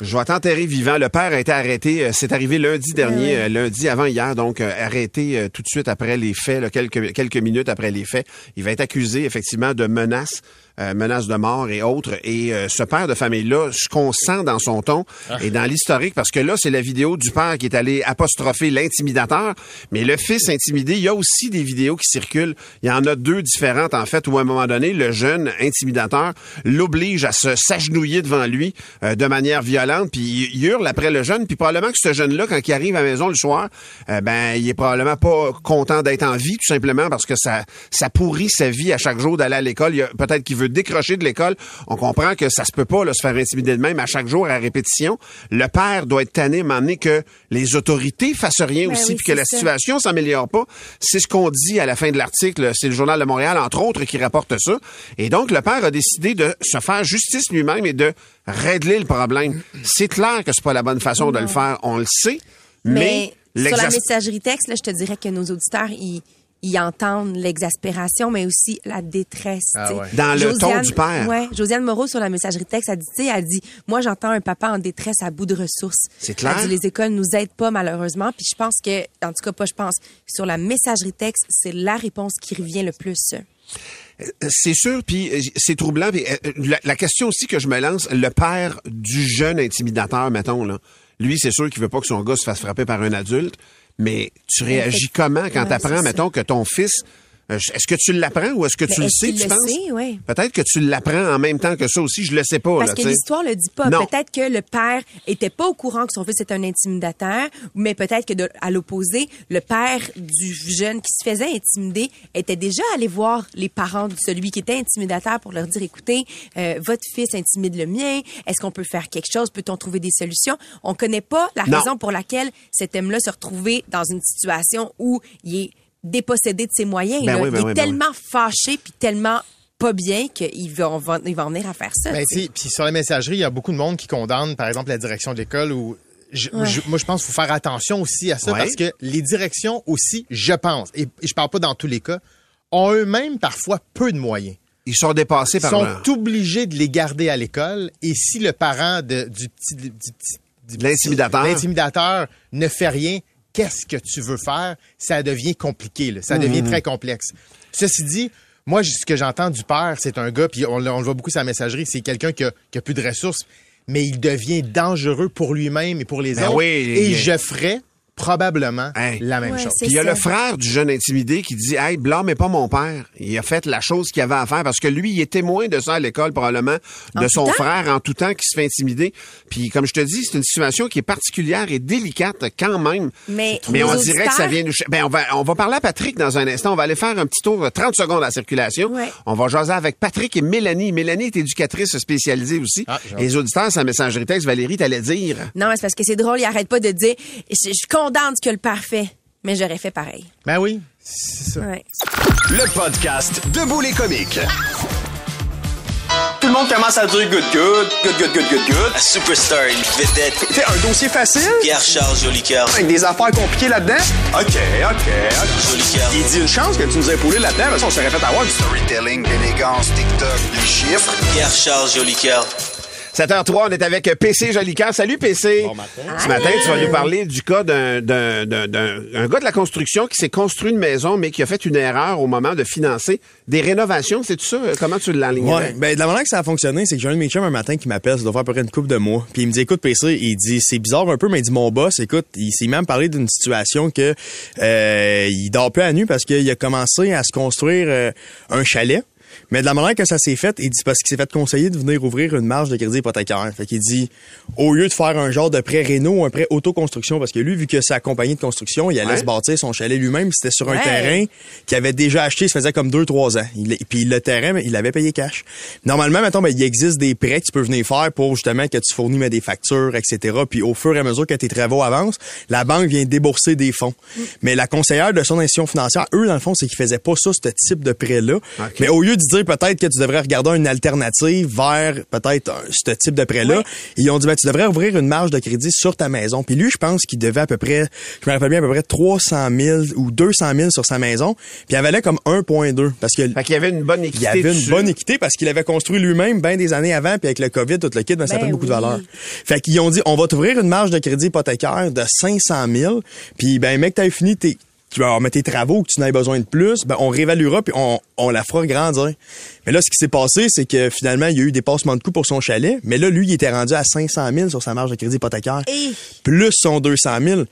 Je vais t'enterrer vivant. Le père a été arrêté. euh, C'est arrivé lundi dernier, euh, lundi avant hier, donc euh, arrêté tout de suite après les faits, là, quelques quelques minutes après les faits. Il va être accusé effectivement de menaces, euh, menaces de mort et autres. Et euh, ce père de famille-là, ce qu'on sent dans son ton et dans l'historique, parce que là, c'est la vidéo du père qui est allé apostropher l'intimidateur, mais le fils intimidé. Il y a aussi des vidéos qui circulent. Il y en a deux différentes en fait, où à un moment donné, le jeune intimidateur l'oblige à se s'agenouiller devant lui euh, de manière violente, puis il hurle après le jeune, puis probablement que ce jeune-là, quand il arrive à la maison le soir, euh, ben il est probablement pas content d'être en vie, tout simplement parce que ça ça pourrit sa vie à chaque jour d'aller à l'école. Il y a- Peut-être qu'il veut décrocher de l'école. On comprend que ça se peut pas là, se faire intimider de même à chaque jour à répétition. Le père doit être tanné, m'emmener que les autorités fassent rien Ben aussi, oui, puis que la ça. situation s'améliore pas. C'est ce qu'on dit à la fin de l'article. C'est le Journal de Montréal, entre autres, qui rapporte ça. Et donc, le père a décidé de se faire justice lui-même et de régler le problème. C'est clair que c'est pas la bonne façon de le faire. On le sait. Mais, Mais, sur la messagerie texte, là, je te dirais que nos auditeurs, ils, ils entendent l'exaspération, mais aussi la détresse. Ah tu sais. ouais. Dans le ton du père. Ouais, Josiane Moreau sur la messagerie texte a dit, tu sais, elle dit, moi j'entends un papa en détresse à bout de ressources. C'est clair. Elle dit, les écoles nous aident pas malheureusement, puis je pense que, en tout cas pas, je pense, sur la messagerie texte, c'est la réponse qui revient le plus. C'est sûr, puis euh, c'est troublant. Puis, euh, la, la question aussi que je me lance, le père du jeune intimidateur, mettons, là, lui, c'est sûr qu'il veut pas que son gars se fasse frapper par un adulte, mais tu réagis comment quand c'est ça. mettons, que ton fils... euh, Est-ce que tu l'apprends ou est-ce que Mais tu le sais, tu le penses? sait, ouais. Peut-être que tu l'apprends en même temps que ça aussi, je le sais pas. Parce là, que sais. l'histoire le dit pas. Non. Peut-être que le père était pas au courant que son fils était un intimidateur, mais peut-être que de- à l'opposé, le père du jeune qui se faisait intimider était déjà allé voir les parents de celui qui était intimidateur pour leur dire écoutez, euh, votre fils intimide le mien. Est-ce qu'on peut faire quelque chose Peut-on trouver des solutions? On connaît pas la Non. raison pour laquelle cet homme-là se retrouvait dans une situation où il est dépossédé de ses moyens. Ben là. oui, ben il est oui, ben tellement fâché puis tellement pas bien qu'ils vont, ils vont venir à faire ça. Ben, puis sur la messagerie, il y a beaucoup de monde qui condamne, par exemple, la direction de l'école ou. je- Ouais. je- moi, je pense qu'il faut faire attention aussi à ça Ouais. parce que les directions aussi, je pense, et, et je parle pas dans tous les cas, ont eux-mêmes parfois peu de moyens. Ils sont dépassés Ils par sont leur- obligés de les garder à l'école et si le parent de- du petit, du petit l'intimidateur ne fait rien, qu'est-ce que tu veux faire? Ça devient compliqué, là. ça Mhm. devient très complexe. Ceci dit, moi, ce que j'entends du père, c'est un gars, puis on, le- on le voit beaucoup sur la messagerie, c'est quelqu'un qui a, qui a plus de ressources, mais il devient dangereux pour lui-même et pour les Ben autres. oui, et il- je ferais probablement la même Ouais, chose. Puis il y a ça. le frère du jeune intimidé qui dit Hey, blâmez pas mon père. Il a fait la chose qu'il avait à faire parce que lui, il est témoin de ça à l'école, probablement, de En son frère en tout temps qui se fait intimider. Puis comme je te dis, c'est une situation qui est particulière et délicate quand même. Mais, Mais on dirait que ça vient nous... Ben, on va, on va parler à Patrick dans un instant. On va aller faire un petit tour de 30 secondes à la circulation. Ouais. On va jaser avec Patrick et Mélanie. Mélanie est éducatrice spécialisée aussi. Ah, les auditeurs, sa messagerie texte, Valérie, t'allais dire... Non, mais c'est parce que c'est drôle, il arrête pas de dire je, je que le père fait, mais j'aurais fait pareil. Ben oui, c'est ça. Ouais. Le podcast Debout les comiques. Tout le monde commence à dire good, good, good, good, good, good, good. Un superstar, une vedette. T'sais, un dossier facile, Pierre-Charles Jolicoeur. avec des affaires compliquées là-dedans. OK, OK, OK. Jolicoeur. Il dit une chance que tu nous aies épaulé là-dedans, mais ça, on serait fait avoir du Storytelling, d'élégance, TikTok, les chiffres. Pierre-Charles Jolicoeur. 7h03, on est avec PC Jolicoeur. Salut PC. Ce matin, tu vas nous parler du cas d'un, d'un, d'un, d'un- un gars de la construction qui s'est construit une maison, mais qui a fait une erreur au moment de financer des rénovations. C'est tout ça? Comment tu l'enlignes? Ouais, ben de la manière que ça a fonctionné, c'est que j'ai un de mes chums un matin qui m'appelle, ça doit faire à peu près une couple de mois, puis il me dit écoute PC, il dit c'est bizarre un peu, mais il dit mon boss, écoute, il s'est même parlé d'une situation que euh, il dort plus à nu parce qu'il a commencé à se construire euh, un chalet. Mais de la manière que ça s'est fait, il dit parce qu'il s'est fait conseiller de venir ouvrir une marge de crédit hypothécaire. Fait qu'il dit, au lieu de faire un genre de prêt réno ou un prêt autoconstruction, parce que lui, vu que c'est la compagnie de construction, il allait Ouais. se bâtir son chalet lui-même, c'était sur un Ouais. terrain qu'il avait déjà acheté, ça faisait comme deux, trois ans. Il, puis le terrain, il avait payé cash. Normalement, mettons, ben, il existe des prêts que tu peux venir faire pour justement que tu fournis mais, des factures, etc. Puis au fur et à mesure que tes travaux avancent, la banque vient débourser des fonds. Mais la conseillère de son institution financière, eux, dans le fond, c'est qu'ils faisaient pas ça, ce type de prêt-là. Mais au lieu dire peut-être que tu devrais regarder une alternative vers peut-être ce type de prêt-là, ils ont dit, ben, tu devrais ouvrir une marge de crédit sur ta maison. Puis lui, je pense qu'il devait à peu près, je me rappelle bien, à peu près 300 000 ou 200 000 sur sa maison. Puis il en valait comme 1,2 parce que Fait qu'il y avait une bonne il équité y avait une bonne équité parce qu'il avait construit lui-même bien des années avant, puis avec le COVID, tout le kit, ben, ça Ben pris beaucoup de valeur. Fait qu'ils ont dit, on va t'ouvrir une marge de crédit hypothécaire de 500 000, puis ben, mec, t'as fini tes, tu vas avoir tes travaux, que tu n'aies besoin de plus, ben, on réévaluera, puis on, on la fera grandir. Mais là, ce qui s'est passé, c'est que finalement, il y a eu des passements de coûts pour son chalet, mais là, lui, il était rendu à 500 000 sur sa marge de crédit hypothécaire, Et plus son 200 000.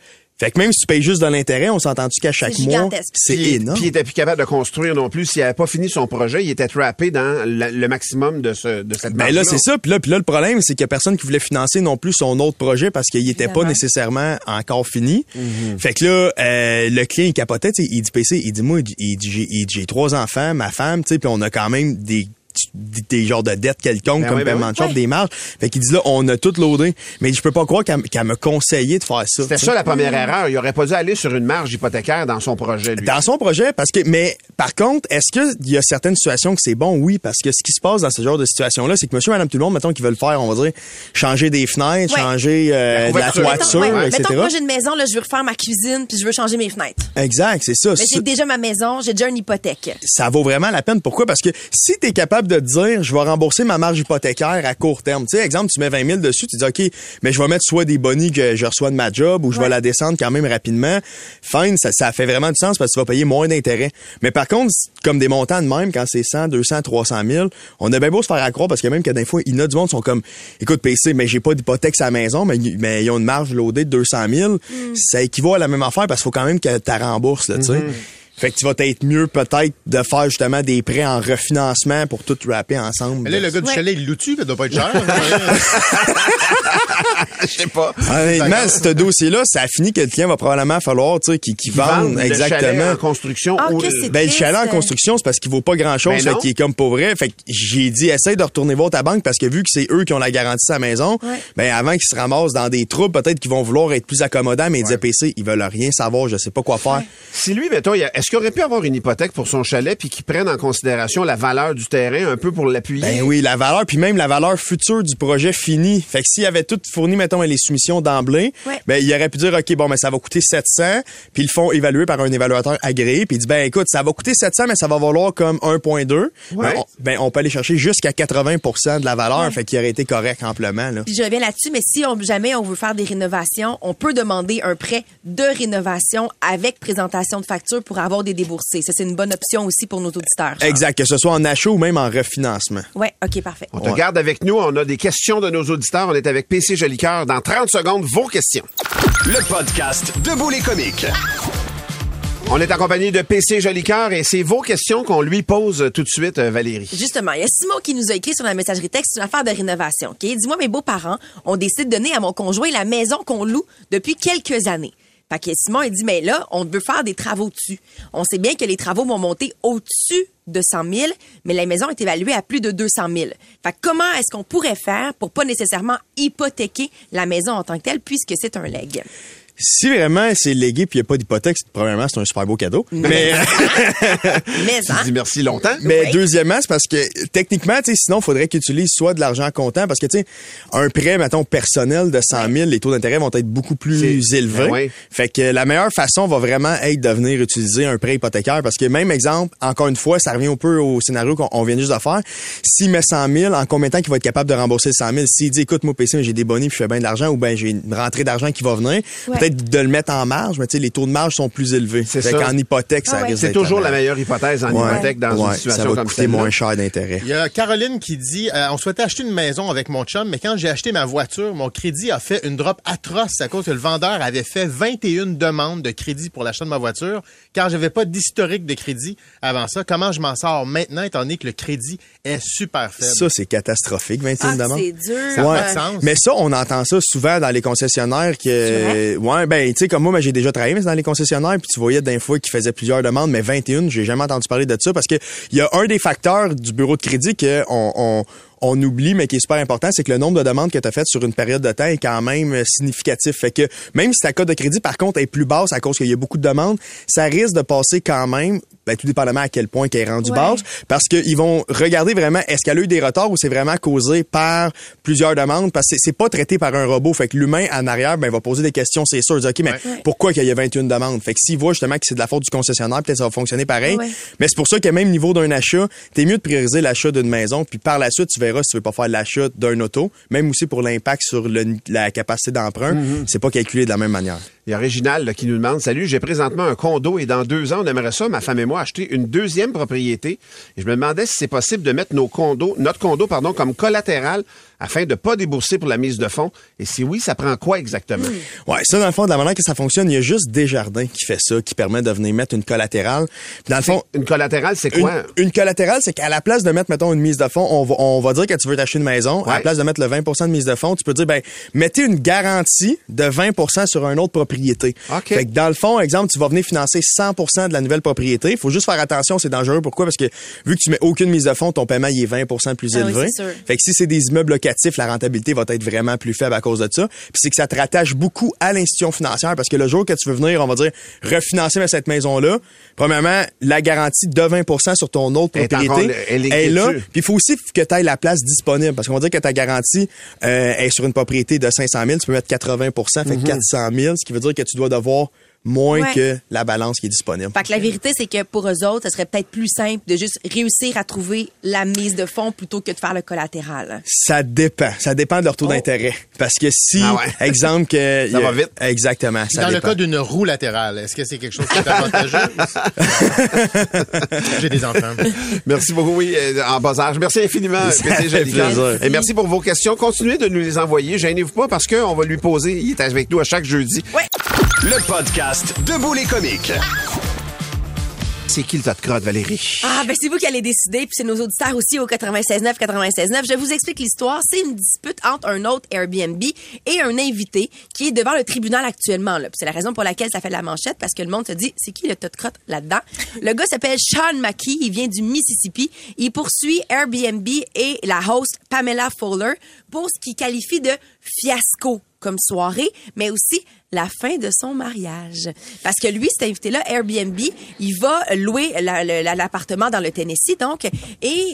Fait que même si tu payes juste de l'intérêt, on s'entend-tu qu'à chaque mois, c'est énorme. puis il était plus capable de construire non plus. S'il avait pas fini son projet, il était trappé dans la- le maximum de, ce, de cette Ben marge là, c'est ça. Puis là, puis là, le problème, c'est qu'il y a personne qui voulait financer non plus son autre projet parce qu'il était pas nécessairement encore fini. Mhm. Fait que là, euh, le client, il capotait. tu sais, Il dit, PC, il dit, moi, il dit, il dit, j'ai il dit, j'ai trois enfants, ma femme, tu sais, puis on a quand même des des, des genres de dettes quelconques Ben comme oui, ben paiement oui. de shop, Ouais. des marges. Fait qu'il dit là, on a tout loadé. Mais je peux pas croire qu'elle me conseillait de faire ça. C'était ça la première erreur. Il aurait pas dû aller sur une marge hypothécaire dans son projet, lui. Dans son projet, parce que, mais par contre, est-ce qu'il y a certaines situations que c'est bon? Oui, parce que ce qui se passe dans ce genre de situation-là, c'est que monsieur, madame, tout le monde, mettons qu'ils veulent faire, on va dire, changer des fenêtres, Ouais. changer euh, La de la couverture. toiture, Ouais, etc. Mettons que moi, j'ai une maison, là, je veux refaire ma cuisine, puis je veux changer mes fenêtres. Exact, c'est ça. Mais Ça- j'ai déjà ma maison, j'ai déjà une hypothèque. ça vaut vraiment la peine. Pourquoi? Parce que si tu es capable de dire, je vais rembourser ma marge hypothécaire à court terme. Tu sais, exemple, tu mets 20 000 dessus, tu dis, OK, mais je vais mettre soit des bonnies que je reçois de ma job ou je vais la descendre quand même rapidement. Fine, ça, ça fait vraiment du sens parce que tu vas payer moins d'intérêt. Mais par contre, comme des montants de même, quand c'est 100, 200, 300 000, on a bien beau se faire accroire parce que même que des fois, il y en a du monde qui sont comme, écoute, PC, mais j'ai pas d'hypothèque à la maison, mais, mais ils ont une marge loadée de 200 000. Ça équivaut à la même affaire parce qu'il faut quand même que tu rembourses, là, tu sais. Fait que tu vas être mieux peut-être de faire justement des prêts en refinancement pour tout rapper ensemble. Mais là, le gars du chalet, il loue-tu? Ça doit pas être cher. Je sais pas. Honnêtement, ce dossier-là, ça a fini que le client va probablement falloir, tu sais, qu'il vendent vende le chalet exactement. en construction. Ah, Ben, le chalet en triste. construction, c'est parce qu'il vaut pas grand-chose, Ben fait qu'il est comme pas vrai. Fait que j'ai dit, essaye de retourner voir ta banque parce que vu que c'est eux qui ont la garantie de sa maison, Ouais. ben, avant qu'ils se ramassent dans des troubles, peut-être qu'ils vont vouloir être plus accommodants, mais ils disaient, PC, ils veulent rien savoir, je sais pas quoi faire. Si lui, mettons, est-ce qu'il aurait pu avoir une hypothèque pour son chalet puis qu'il prenne en considération la valeur du terrain un peu pour l'appuyer? Ben oui, la valeur, puis même la valeur future du projet fini. Fait que s'il avait tout fourni, mettons, les soumissions d'emblée, Ouais. ben il aurait pu dire, OK, bon, mais ça va coûter 700, puis ils le font évaluer par un évaluateur agréé, puis il dit, ben écoute, ça va coûter 700, mais ça va valoir comme 1.2. Ouais. Ben, on, ben, on peut aller chercher jusqu'à 80% de la valeur, fait qu'il aurait été correct amplement, là. Puis je reviens là-dessus, mais si on, jamais on veut faire des rénovations, on peut demander un prêt de rénovation avec présentation de facture pour avoir des déboursés. Ça, c'est une bonne option aussi pour nos auditeurs. Exact, que ce soit en achat ou même en refinancement. Ouais, OK, parfait. On te garde avec nous. On a des questions de nos auditeurs. On est avec PC Jolicoeur. Dans 30 secondes, vos questions. Le podcast Debout les comiques. On est accompagné de PC Jolicoeur et c'est vos questions qu'on lui pose tout de suite, euh, Valérie. Justement, il y a Simon qui nous a écrit sur la messagerie texte une affaire de rénovation. Ok, Dis-moi, mes beaux-parents ont décidé de donner à mon conjoint la maison qu'on loue depuis quelques années. Que Simon, il dit, mais là, on veut faire des travaux dessus. On sait bien que les travaux vont monter au-dessus de 100 000, mais la maison est évaluée à plus de 200 000. Fait comment est-ce qu'on pourrait faire pour pas nécessairement hypothéquer la maison en tant que telle, puisque c'est un leg? Si vraiment c'est légué puis il n'y a pas d'hypothèque, premièrement, c'est un super beau cadeau. Mais, Mais, Tu hein? dis merci longtemps. mais Oui. deuxièmement, c'est parce que techniquement, tu sais, sinon, il faudrait qu'il utilise soit de l'argent comptant parce que, tu sais, un prêt, mettons, personnel de 100 000, les taux d'intérêt vont être beaucoup plus C'est- élevés. Ben oui. Fait que la meilleure façon va vraiment être de venir utiliser un prêt hypothécaire parce que même exemple, encore une fois, ça revient un peu au scénario qu'on on vient juste de faire. S'il met 100 000, en combien de temps qu'il va être capable de rembourser 100 000? S'il dit, écoute, moi, PC, j'ai des bonnets puis je fais bien de l'argent ou ben j'ai une rentrée d'argent qui va venir, Ouais. Peut-être de le mettre en marge, mais tu sais, les taux de marge sont plus élevés. C'est Fait ça. qu'en hypothèque, ça Ah ouais. risque C'est toujours la meilleure. hypothèse en Ouais. hypothèque dans une situation ça va comme coûter celle-là. moins cher d'intérêt. Il y a Caroline qui dit euh, on souhaitait acheter une maison avec mon chum, mais quand j'ai acheté ma voiture, mon crédit a fait une drop atroce à cause que le vendeur avait fait 21 demandes de crédit pour l'achat de ma voiture, car j'avais pas d'historique de crédit avant ça. Comment je m'en sors maintenant, étant donné que le crédit est super faible? Ça, c'est catastrophique, 21 Ah, demandes. c'est dur. Ça a Ouais. pas de sens. Mais ça, on entend ça souvent dans les concessionnaires que, ouais, ben, tu sais, comme moi, ben, j'ai déjà travaillé dans les concessionnaires, puis tu voyais d'un fois qu'ils faisaient plusieurs demandes, mais 21, j'ai jamais entendu parler de ça parce que il y a un des facteurs du bureau de crédit que on, on oublie, mais qui est super important, c'est que le nombre de demandes que tu as faites sur une période de temps est quand même euh, significatif. Fait que même si ta cote de crédit, par contre, est plus basse à cause qu'il y a beaucoup de demandes, ça risque de passer quand même, ben, tout dépendamment à quel point qu'elle est rendue Ouais. basse, parce qu'ils vont regarder vraiment est-ce qu'elle a eu des retards ou c'est vraiment causé par plusieurs demandes, parce que c'est- pas traité par un robot. Fait que l'humain en arrière, ben, va poser des questions, c'est sûr. Il dit, OK, mais Ouais. pourquoi qu'il y a 21 demandes? Fait que s'il voit justement que c'est de la faute du concessionnaire, peut-être ça va fonctionner pareil. Ouais. Mais c'est pour ça que même niveau d'un achat, t'es mieux de prioriser l'achat d'une maison, puis par la suite, tu verras si tu veux pas faire l'achat d'un auto, même aussi pour l'impact sur le- la capacité d'emprunt, c'est pas calculé de la même manière. Il y a Réginal là, qui nous demande Salut, j'ai présentement un condo et dans deux ans, on aimerait ça, ma femme et moi, acheter une deuxième propriété. Et je me demandais si c'est possible de mettre nos condos, notre condo pardon, comme collatéral afin de pas débourser pour la mise de fonds. Et si oui, ça prend quoi exactement? Ouais, ça, dans le fond, de la manière que ça fonctionne, il y a juste Desjardins qui fait ça, qui permet de venir mettre une collatérale. Puis dans le fond, Une collatérale, c'est quoi? une collatérale, c'est qu'à la place de mettre, mettons, une mise de fonds, on va, on va dire que tu veux t'acheter une maison. À la place de mettre le 20% de mise de fonds, tu peux dire, ben, mettez une garantie de 20% sur une autre propriété. OK. Fait que dans le fond, exemple, tu vas venir financer 100% de la nouvelle propriété. Il faut juste faire attention, c'est dangereux. Pourquoi? Parce que vu que tu mets aucune mise de fonds, ton paiement, il est 20% plus Ah oui, élevé. c'est sûr. Fait que si c'est des immeubles la rentabilité va être vraiment plus faible à cause de ça. Puis c'est que ça te rattache beaucoup à l'institution financière parce que le jour que tu veux venir, on va dire, refinancer cette maison-là, premièrement, la garantie de 20% sur ton autre propriété elle est est là. Puis il faut aussi que tu aies la place disponible parce qu'on va dire que ta garantie euh, est sur une propriété de 500 000, tu peux mettre 80% fait 400 000, ce qui veut dire que tu dois devoir moins Ouais. que la balance qui est disponible. Fait que la vérité, c'est que pour eux autres, ça serait peut-être plus simple de juste réussir à trouver la mise de fonds plutôt que de faire le collatéral. Ça dépend. Ça dépend de leur taux d'intérêt. Parce que si, Ah ouais. exemple que... Ça va vite. Exactement. Ça Dans le cas d'une roue latérale, est-ce que c'est quelque chose qui est avantageux? J'ai des enfants. Merci beaucoup, oui, euh, en bas âge. Merci infiniment, PC plaisir. Et merci pour vos questions. Continuez de nous les envoyer. Gênez-vous pas parce qu'on va lui poser. Il est avec nous à chaque jeudi. Le podcast Debout les comiques. C'est qui le tas de crotte, Valérie? Ah, ben c'est vous qui allez décider, puis c'est nos auditeurs aussi au 96.9, 96.9. Je vous explique l'histoire. C'est une dispute entre un autre Airbnb et un invité qui est devant le tribunal actuellement. Là. Puis C'est la raison pour laquelle ça fait la manchette, parce que le monde se dit, c'est qui le tas de crotte là-dedans? Le gars s'appelle Sean Mackey, il vient du Mississippi. Il poursuit Airbnb et la host Pamela Fowler pour ce qu'il qualifie de fiasco comme soirée, mais aussi la fin de son mariage. Parce que lui, cet invité-là, Airbnb, il va louer la- la- l'appartement dans le Tennessee, donc, et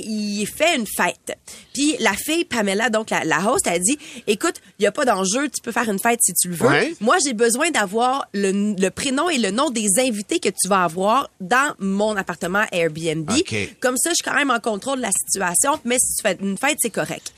il fait une fête. Puis la fille, Pamela, donc la, la host, elle dit, écoute, il n'y a pas d'enjeu, tu peux faire une fête si tu le veux. Ouais. Moi, j'ai besoin d'avoir le, le prénom et le nom des invités que tu vas avoir dans mon appartement Airbnb. Comme ça, je suis quand même en contrôle de la situation, mais si tu fais une fête, c'est correct.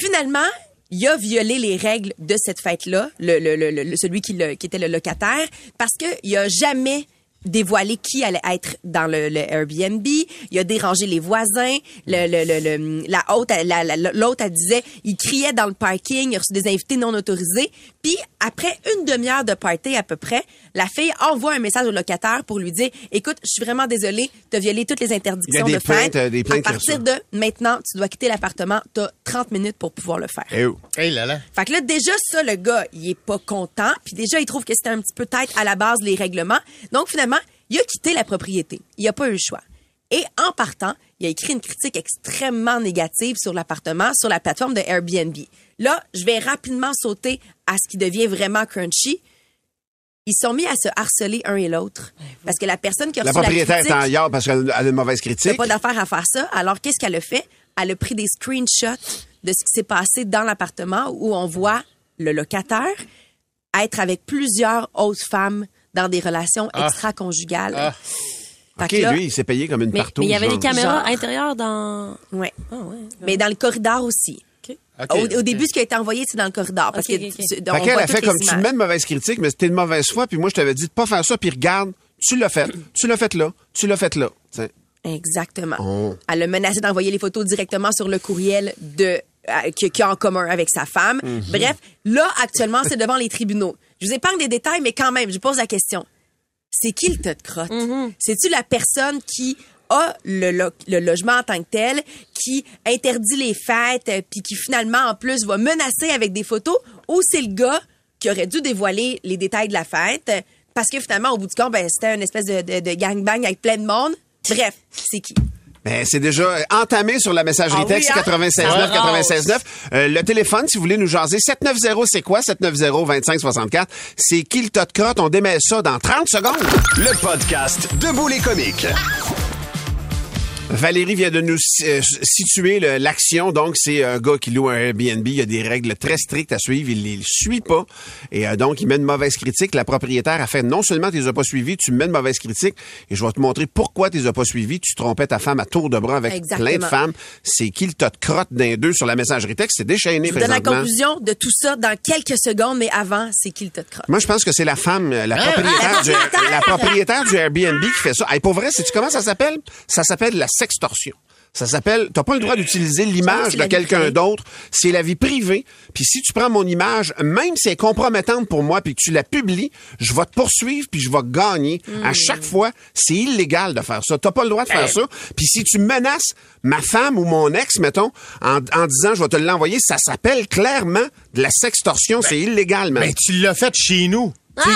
Finalement, il a violé les règles de cette fête-là, le, le- le- celui qui, le- qui était le locataire, parce qu'il a jamais dévoilé qui allait être dans le, le Airbnb. Il a dérangé les voisins. Le, le, le- le- la la- l'autre, elle disait, il criait dans le parking. Il a reçu des invités non autorisés. Puis après une demi-heure de party à peu près, la fille envoie un message au locataire pour lui dire, écoute, je suis vraiment désolée, t'as violé toutes les interdictions Il y a des de fête. plaintes, euh, des plaintes à partir de maintenant, tu dois quitter l'appartement. T'as 30 minutes pour pouvoir le faire. Eh oh. Hey là là. Fait que là, déjà, ça, le gars, il est pas content. Puis déjà, il trouve que c'était un petit peu tête à la base, les règlements. Donc, finalement, il a quitté la propriété. Il a pas eu le choix. Et en partant, il a écrit une critique extrêmement négative sur l'appartement, sur la plateforme de Airbnb. Là, je vais rapidement sauter à ce qui devient vraiment crunchy. Ils sont mis à se harceler un et l'autre. Parce que la personne qui a La reçu propriétaire critique, est en yard parce qu'elle a une mauvaise il n'y a critique. pas d'affaire à faire ça. Alors, qu'est-ce qu'elle a fait? Elle a pris des screenshots de ce qui s'est passé dans l'appartement où on voit le locataire être avec plusieurs autres femmes dans des relations Ah. extra-conjugales. Ah. Fait OK, là- lui, il s'est payé comme une Mais partout. mais il y avait des caméras Genre. intérieures dans. Ouais. Mais dans le corridor aussi. OK, au, début, ce qui a été envoyé, c'est dans le corridor. Parce OK, que OK, OK. tu- on Fait qu'elle a fait comme les tu images. mets une mauvaise critique, mais c'était une mauvaise foi, puis moi, je t'avais dit de pas faire ça, puis regarde, tu l'as fait. Tu l'as fait là. Tu l'as fait là. Exactement. Oh. Elle a menacé d'envoyer les photos directement sur le courriel de euh, qu'il qu'il a en commun avec sa femme. Mhm. Bref, là, actuellement, c'est devant les tribunaux. Je vous épargne des détails, mais quand même, je pose la question. C'est qui le tas de crotte? C'est-tu la personne qui a le, lo- le logement en tant que tel, qui interdit les fêtes, euh, puis qui finalement, en plus, va menacer avec des photos, ou c'est le gars qui aurait dû dévoiler les détails de la fête, parce que finalement, au bout du compte, ben, c'était une espèce de, de, de gangbang avec plein de monde. Bref, c'est qui? Ben, c'est déjà entamé sur la messagerie Ah oui, texte? 96.9, Ah, 96.9. Euh, le téléphone, si vous voulez nous jaser, 790, c'est quoi? 790-2564. C'est qui le tas de crotte? On démêle ça dans 30 secondes. Le podcast Debout les comiques. Valérie vient de nous euh, situer l'action. Donc, c'est un gars qui loue un Airbnb. Il y a des règles très strictes à suivre. Il les suit pas. Et euh, donc, il met une mauvaise critique. La propriétaire a fait non seulement tu les as pas suivis, tu mets une mauvaise critique. Et je vais te montrer pourquoi tu les as pas suivis. Tu trompais ta femme à tour de bras avec Exactement. plein de femmes. C'est qui le tas de crotte d'un deux sur la messagerie texte? C'est déchaîné Je vous donne la conclusion de tout ça dans quelques secondes, mais avant, c'est qui le tas de crotte? Moi, je pense que c'est la femme, la, propriétaire du, la propriétaire du Airbnb qui fait ça. Hey, pour vrai, sais-tu comment ça s'appelle? Ça s'appelle la sextorsion. Ça s'appelle, t'as pas le droit d'utiliser l'image de quelqu'un d'autre. C'est la vie privée. Puis si tu prends mon image, même si elle est compromettante pour moi, puis que tu la publies, je vais te poursuivre puis je vais gagner. À chaque fois, c'est illégal de faire ça. T'as pas le droit de faire ça. Puis si tu menaces ma femme ou mon ex, mettons, en, en disant je vais te l'envoyer, ça s'appelle clairement de la sextorsion. c'est illégal, man. Ben, tu l'as fait chez nous. Sais,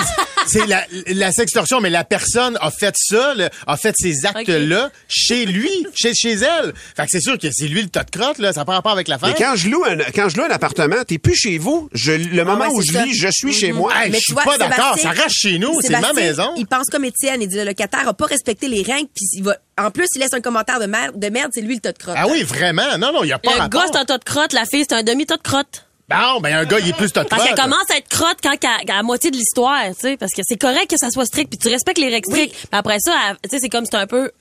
C'est la, la sextorsion, mais la personne a fait ça, là, a fait ces actes-là chez lui, chez, chez elle. Fait que c'est sûr que c'est lui le tas de crotte, là, ça n'a pas rapport avec la femme. Mais quand je loue un, quand je loue un appartement, t'es plus chez vous. Je, le moment Ah ouais, où c'est je ça. vis, je suis chez Mhm. moi. Hey, Mais je tu suis vois, pas d'accord, Sébastien- ça reste chez nous, c'est ma Sébastien, maison. Il pense comme Étienne. Il dit le locataire a pas respecté les règles, puis il va. En plus, il laisse un commentaire de merde, de merde c'est lui le tas de crotte. Ah oui, vraiment? Non, non, il n'y a pas Le rapport. gars, c'est un tas de crotte. La fille, c'est un demi-tas de crotte. Bon, ben un gars, il est plus de Parce qu'elle commence à être crotte quand qu'à à, la moitié de l'histoire, tu sais, parce que c'est correct que ça soit strict, puis tu respectes les règles strictes. Mais après ça, tu sais, c'est comme c'est un peu.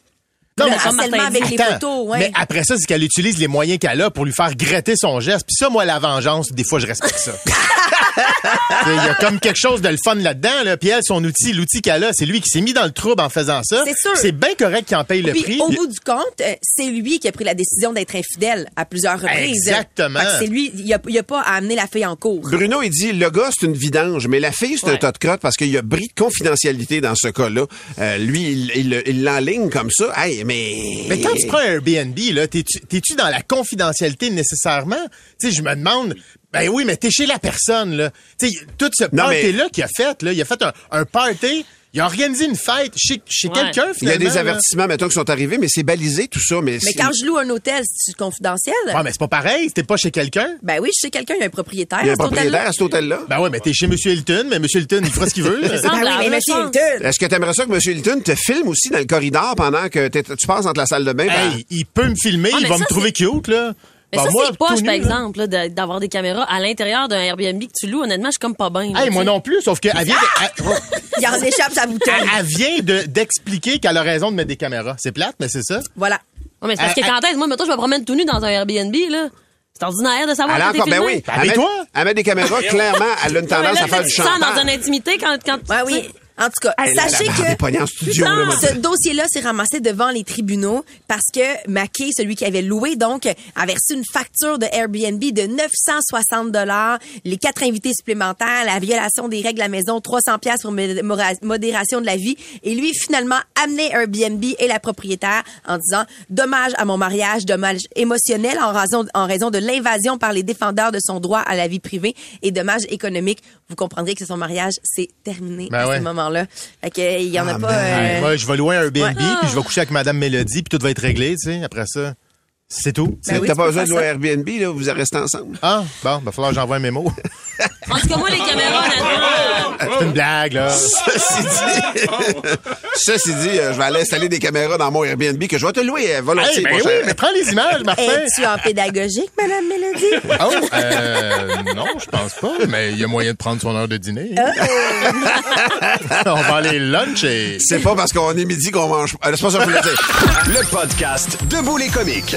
Non, mais harcèlement avec les Attends, photos, ouais. Mais après ça, c'est qu'elle utilise les moyens qu'elle a pour lui faire gratter son geste. Puis ça, moi, la vengeance, des fois, je respecte ça. Il y a comme quelque chose de le fun là-dedans. Là. Puis elle, son outil, l'outil qu'elle a, c'est lui qui s'est mis dans le trouble en faisant ça. C'est sûr. C'est bien correct qu'il en paye le Puis, prix. au bout du compte, euh, c'est lui qui a pris la décision d'être infidèle à plusieurs reprises. Exactement. Fait que C'est lui, il a, il a pas à amener la fille en cours. Bruno, il dit, le gars, c'est une vidange, mais la fille, c'est un tas de crotte parce qu'il y a bris de confidentialité dans ce cas-là. Euh, lui, il- l'enligne comme ça. Hey, mais... Mais quand tu prends un Airbnb, là, t'es-tu dans la confidentialité nécessairement? Tu sais, je me demande, ben oui, mais t'es chez la personne, là. Tu sais, tout ce mais- party-là qu'il a fait, là, il a fait un, un party Il a organisé une fête chez, chez Ouais. quelqu'un, Il y a des là. avertissements, mettons, qui sont arrivés, mais c'est balisé, tout ça. Mais, quand je loue un hôtel, c'est confidentiel? Ouais, mais c'est pas pareil. C'était pas chez quelqu'un. Ben oui, je sais quelqu'un, il y a un propriétaire. il y a à un propriétaire à cet hôtel-là. Ben ouais, mais t'es chez M. Hilton, mais M. Hilton, il fera ce qu'il veut. Ben oui, mais monsieur Hilton. Est-ce que tu aimerais ça que M. Hilton te filme aussi dans le corridor pendant que t'es- tu passes entre la salle de bain? Hey, il peut me filmer, Ah, il va ça, me trouver cute, là. Mais Ben, ça, moi, c'est poche, par exemple, d'avoir des caméras à l'intérieur d'un Airbnb que tu loues. Honnêtement, je suis comme pas bien. là, Hey, tu moi non plus, sauf qu'elle vient, de- elle- Il en échappe sa bouteille. elle, elle vient de- d'expliquer qu'elle a raison de mettre des caméras. C'est plate, mais c'est ça. Voilà. Ouais, mais c'est parce Euh, que quand est-ce, moi, mettons, je me promène tout nu dans un Airbnb, là. C'est ordinaire de savoir Elle a que ben oui. Elle met, elle met des caméras, clairement, elle a une tendance là, à faire tu du te sens dans chantage. une intimité quand, quand Ouais, oui. En tout cas, Hey, sachez que studio, là, ce dossier-là s'est ramassé devant les tribunaux parce que Mackay, celui qui avait loué, donc, a reçu une facture de Airbnb de 960 dollars, les quatre invités supplémentaires, la violation des règles à la maison, 300 pièces pour modération de la vie, et lui finalement amené Airbnb et la propriétaire en disant dommage à mon mariage, dommage émotionnel en raison en raison de l'invasion par les défendeurs de son droit à la vie privée et dommage économique. Vous comprendrez que son mariage c'est terminé Ben à ouais. ce Fait que, il y en a Ah, pas. man. euh, Ouais, je vais louer un Airbnb, Ouais. puis je vais coucher avec Madame Mélodie, puis tout va être réglé, tu sais, après ça. C'est tout. T'as pas besoin de louer Airbnb, là, vous rester ensemble. Ah, bon, va falloir que j'envoie un mémo. En tout cas, moi, les caméras, honnêtement, C'est une blague, là. Ceci dit, ceci dit euh, je vais aller installer des caméras dans mon Airbnb que je vais te louer euh, volontiers. Hey, ben oui, cher. mais prends les images, Martin. Es-tu en pédagogique, Madame Mélodie? Oh, euh, non, je pense pas, mais il y a moyen de prendre son heure de dîner. On va aller luncher. C'est pas parce qu'on est midi qu'on mange. Euh, C'est pas ça que je voulais dire. Le podcast Debout les comiques.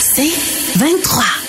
C'est 23.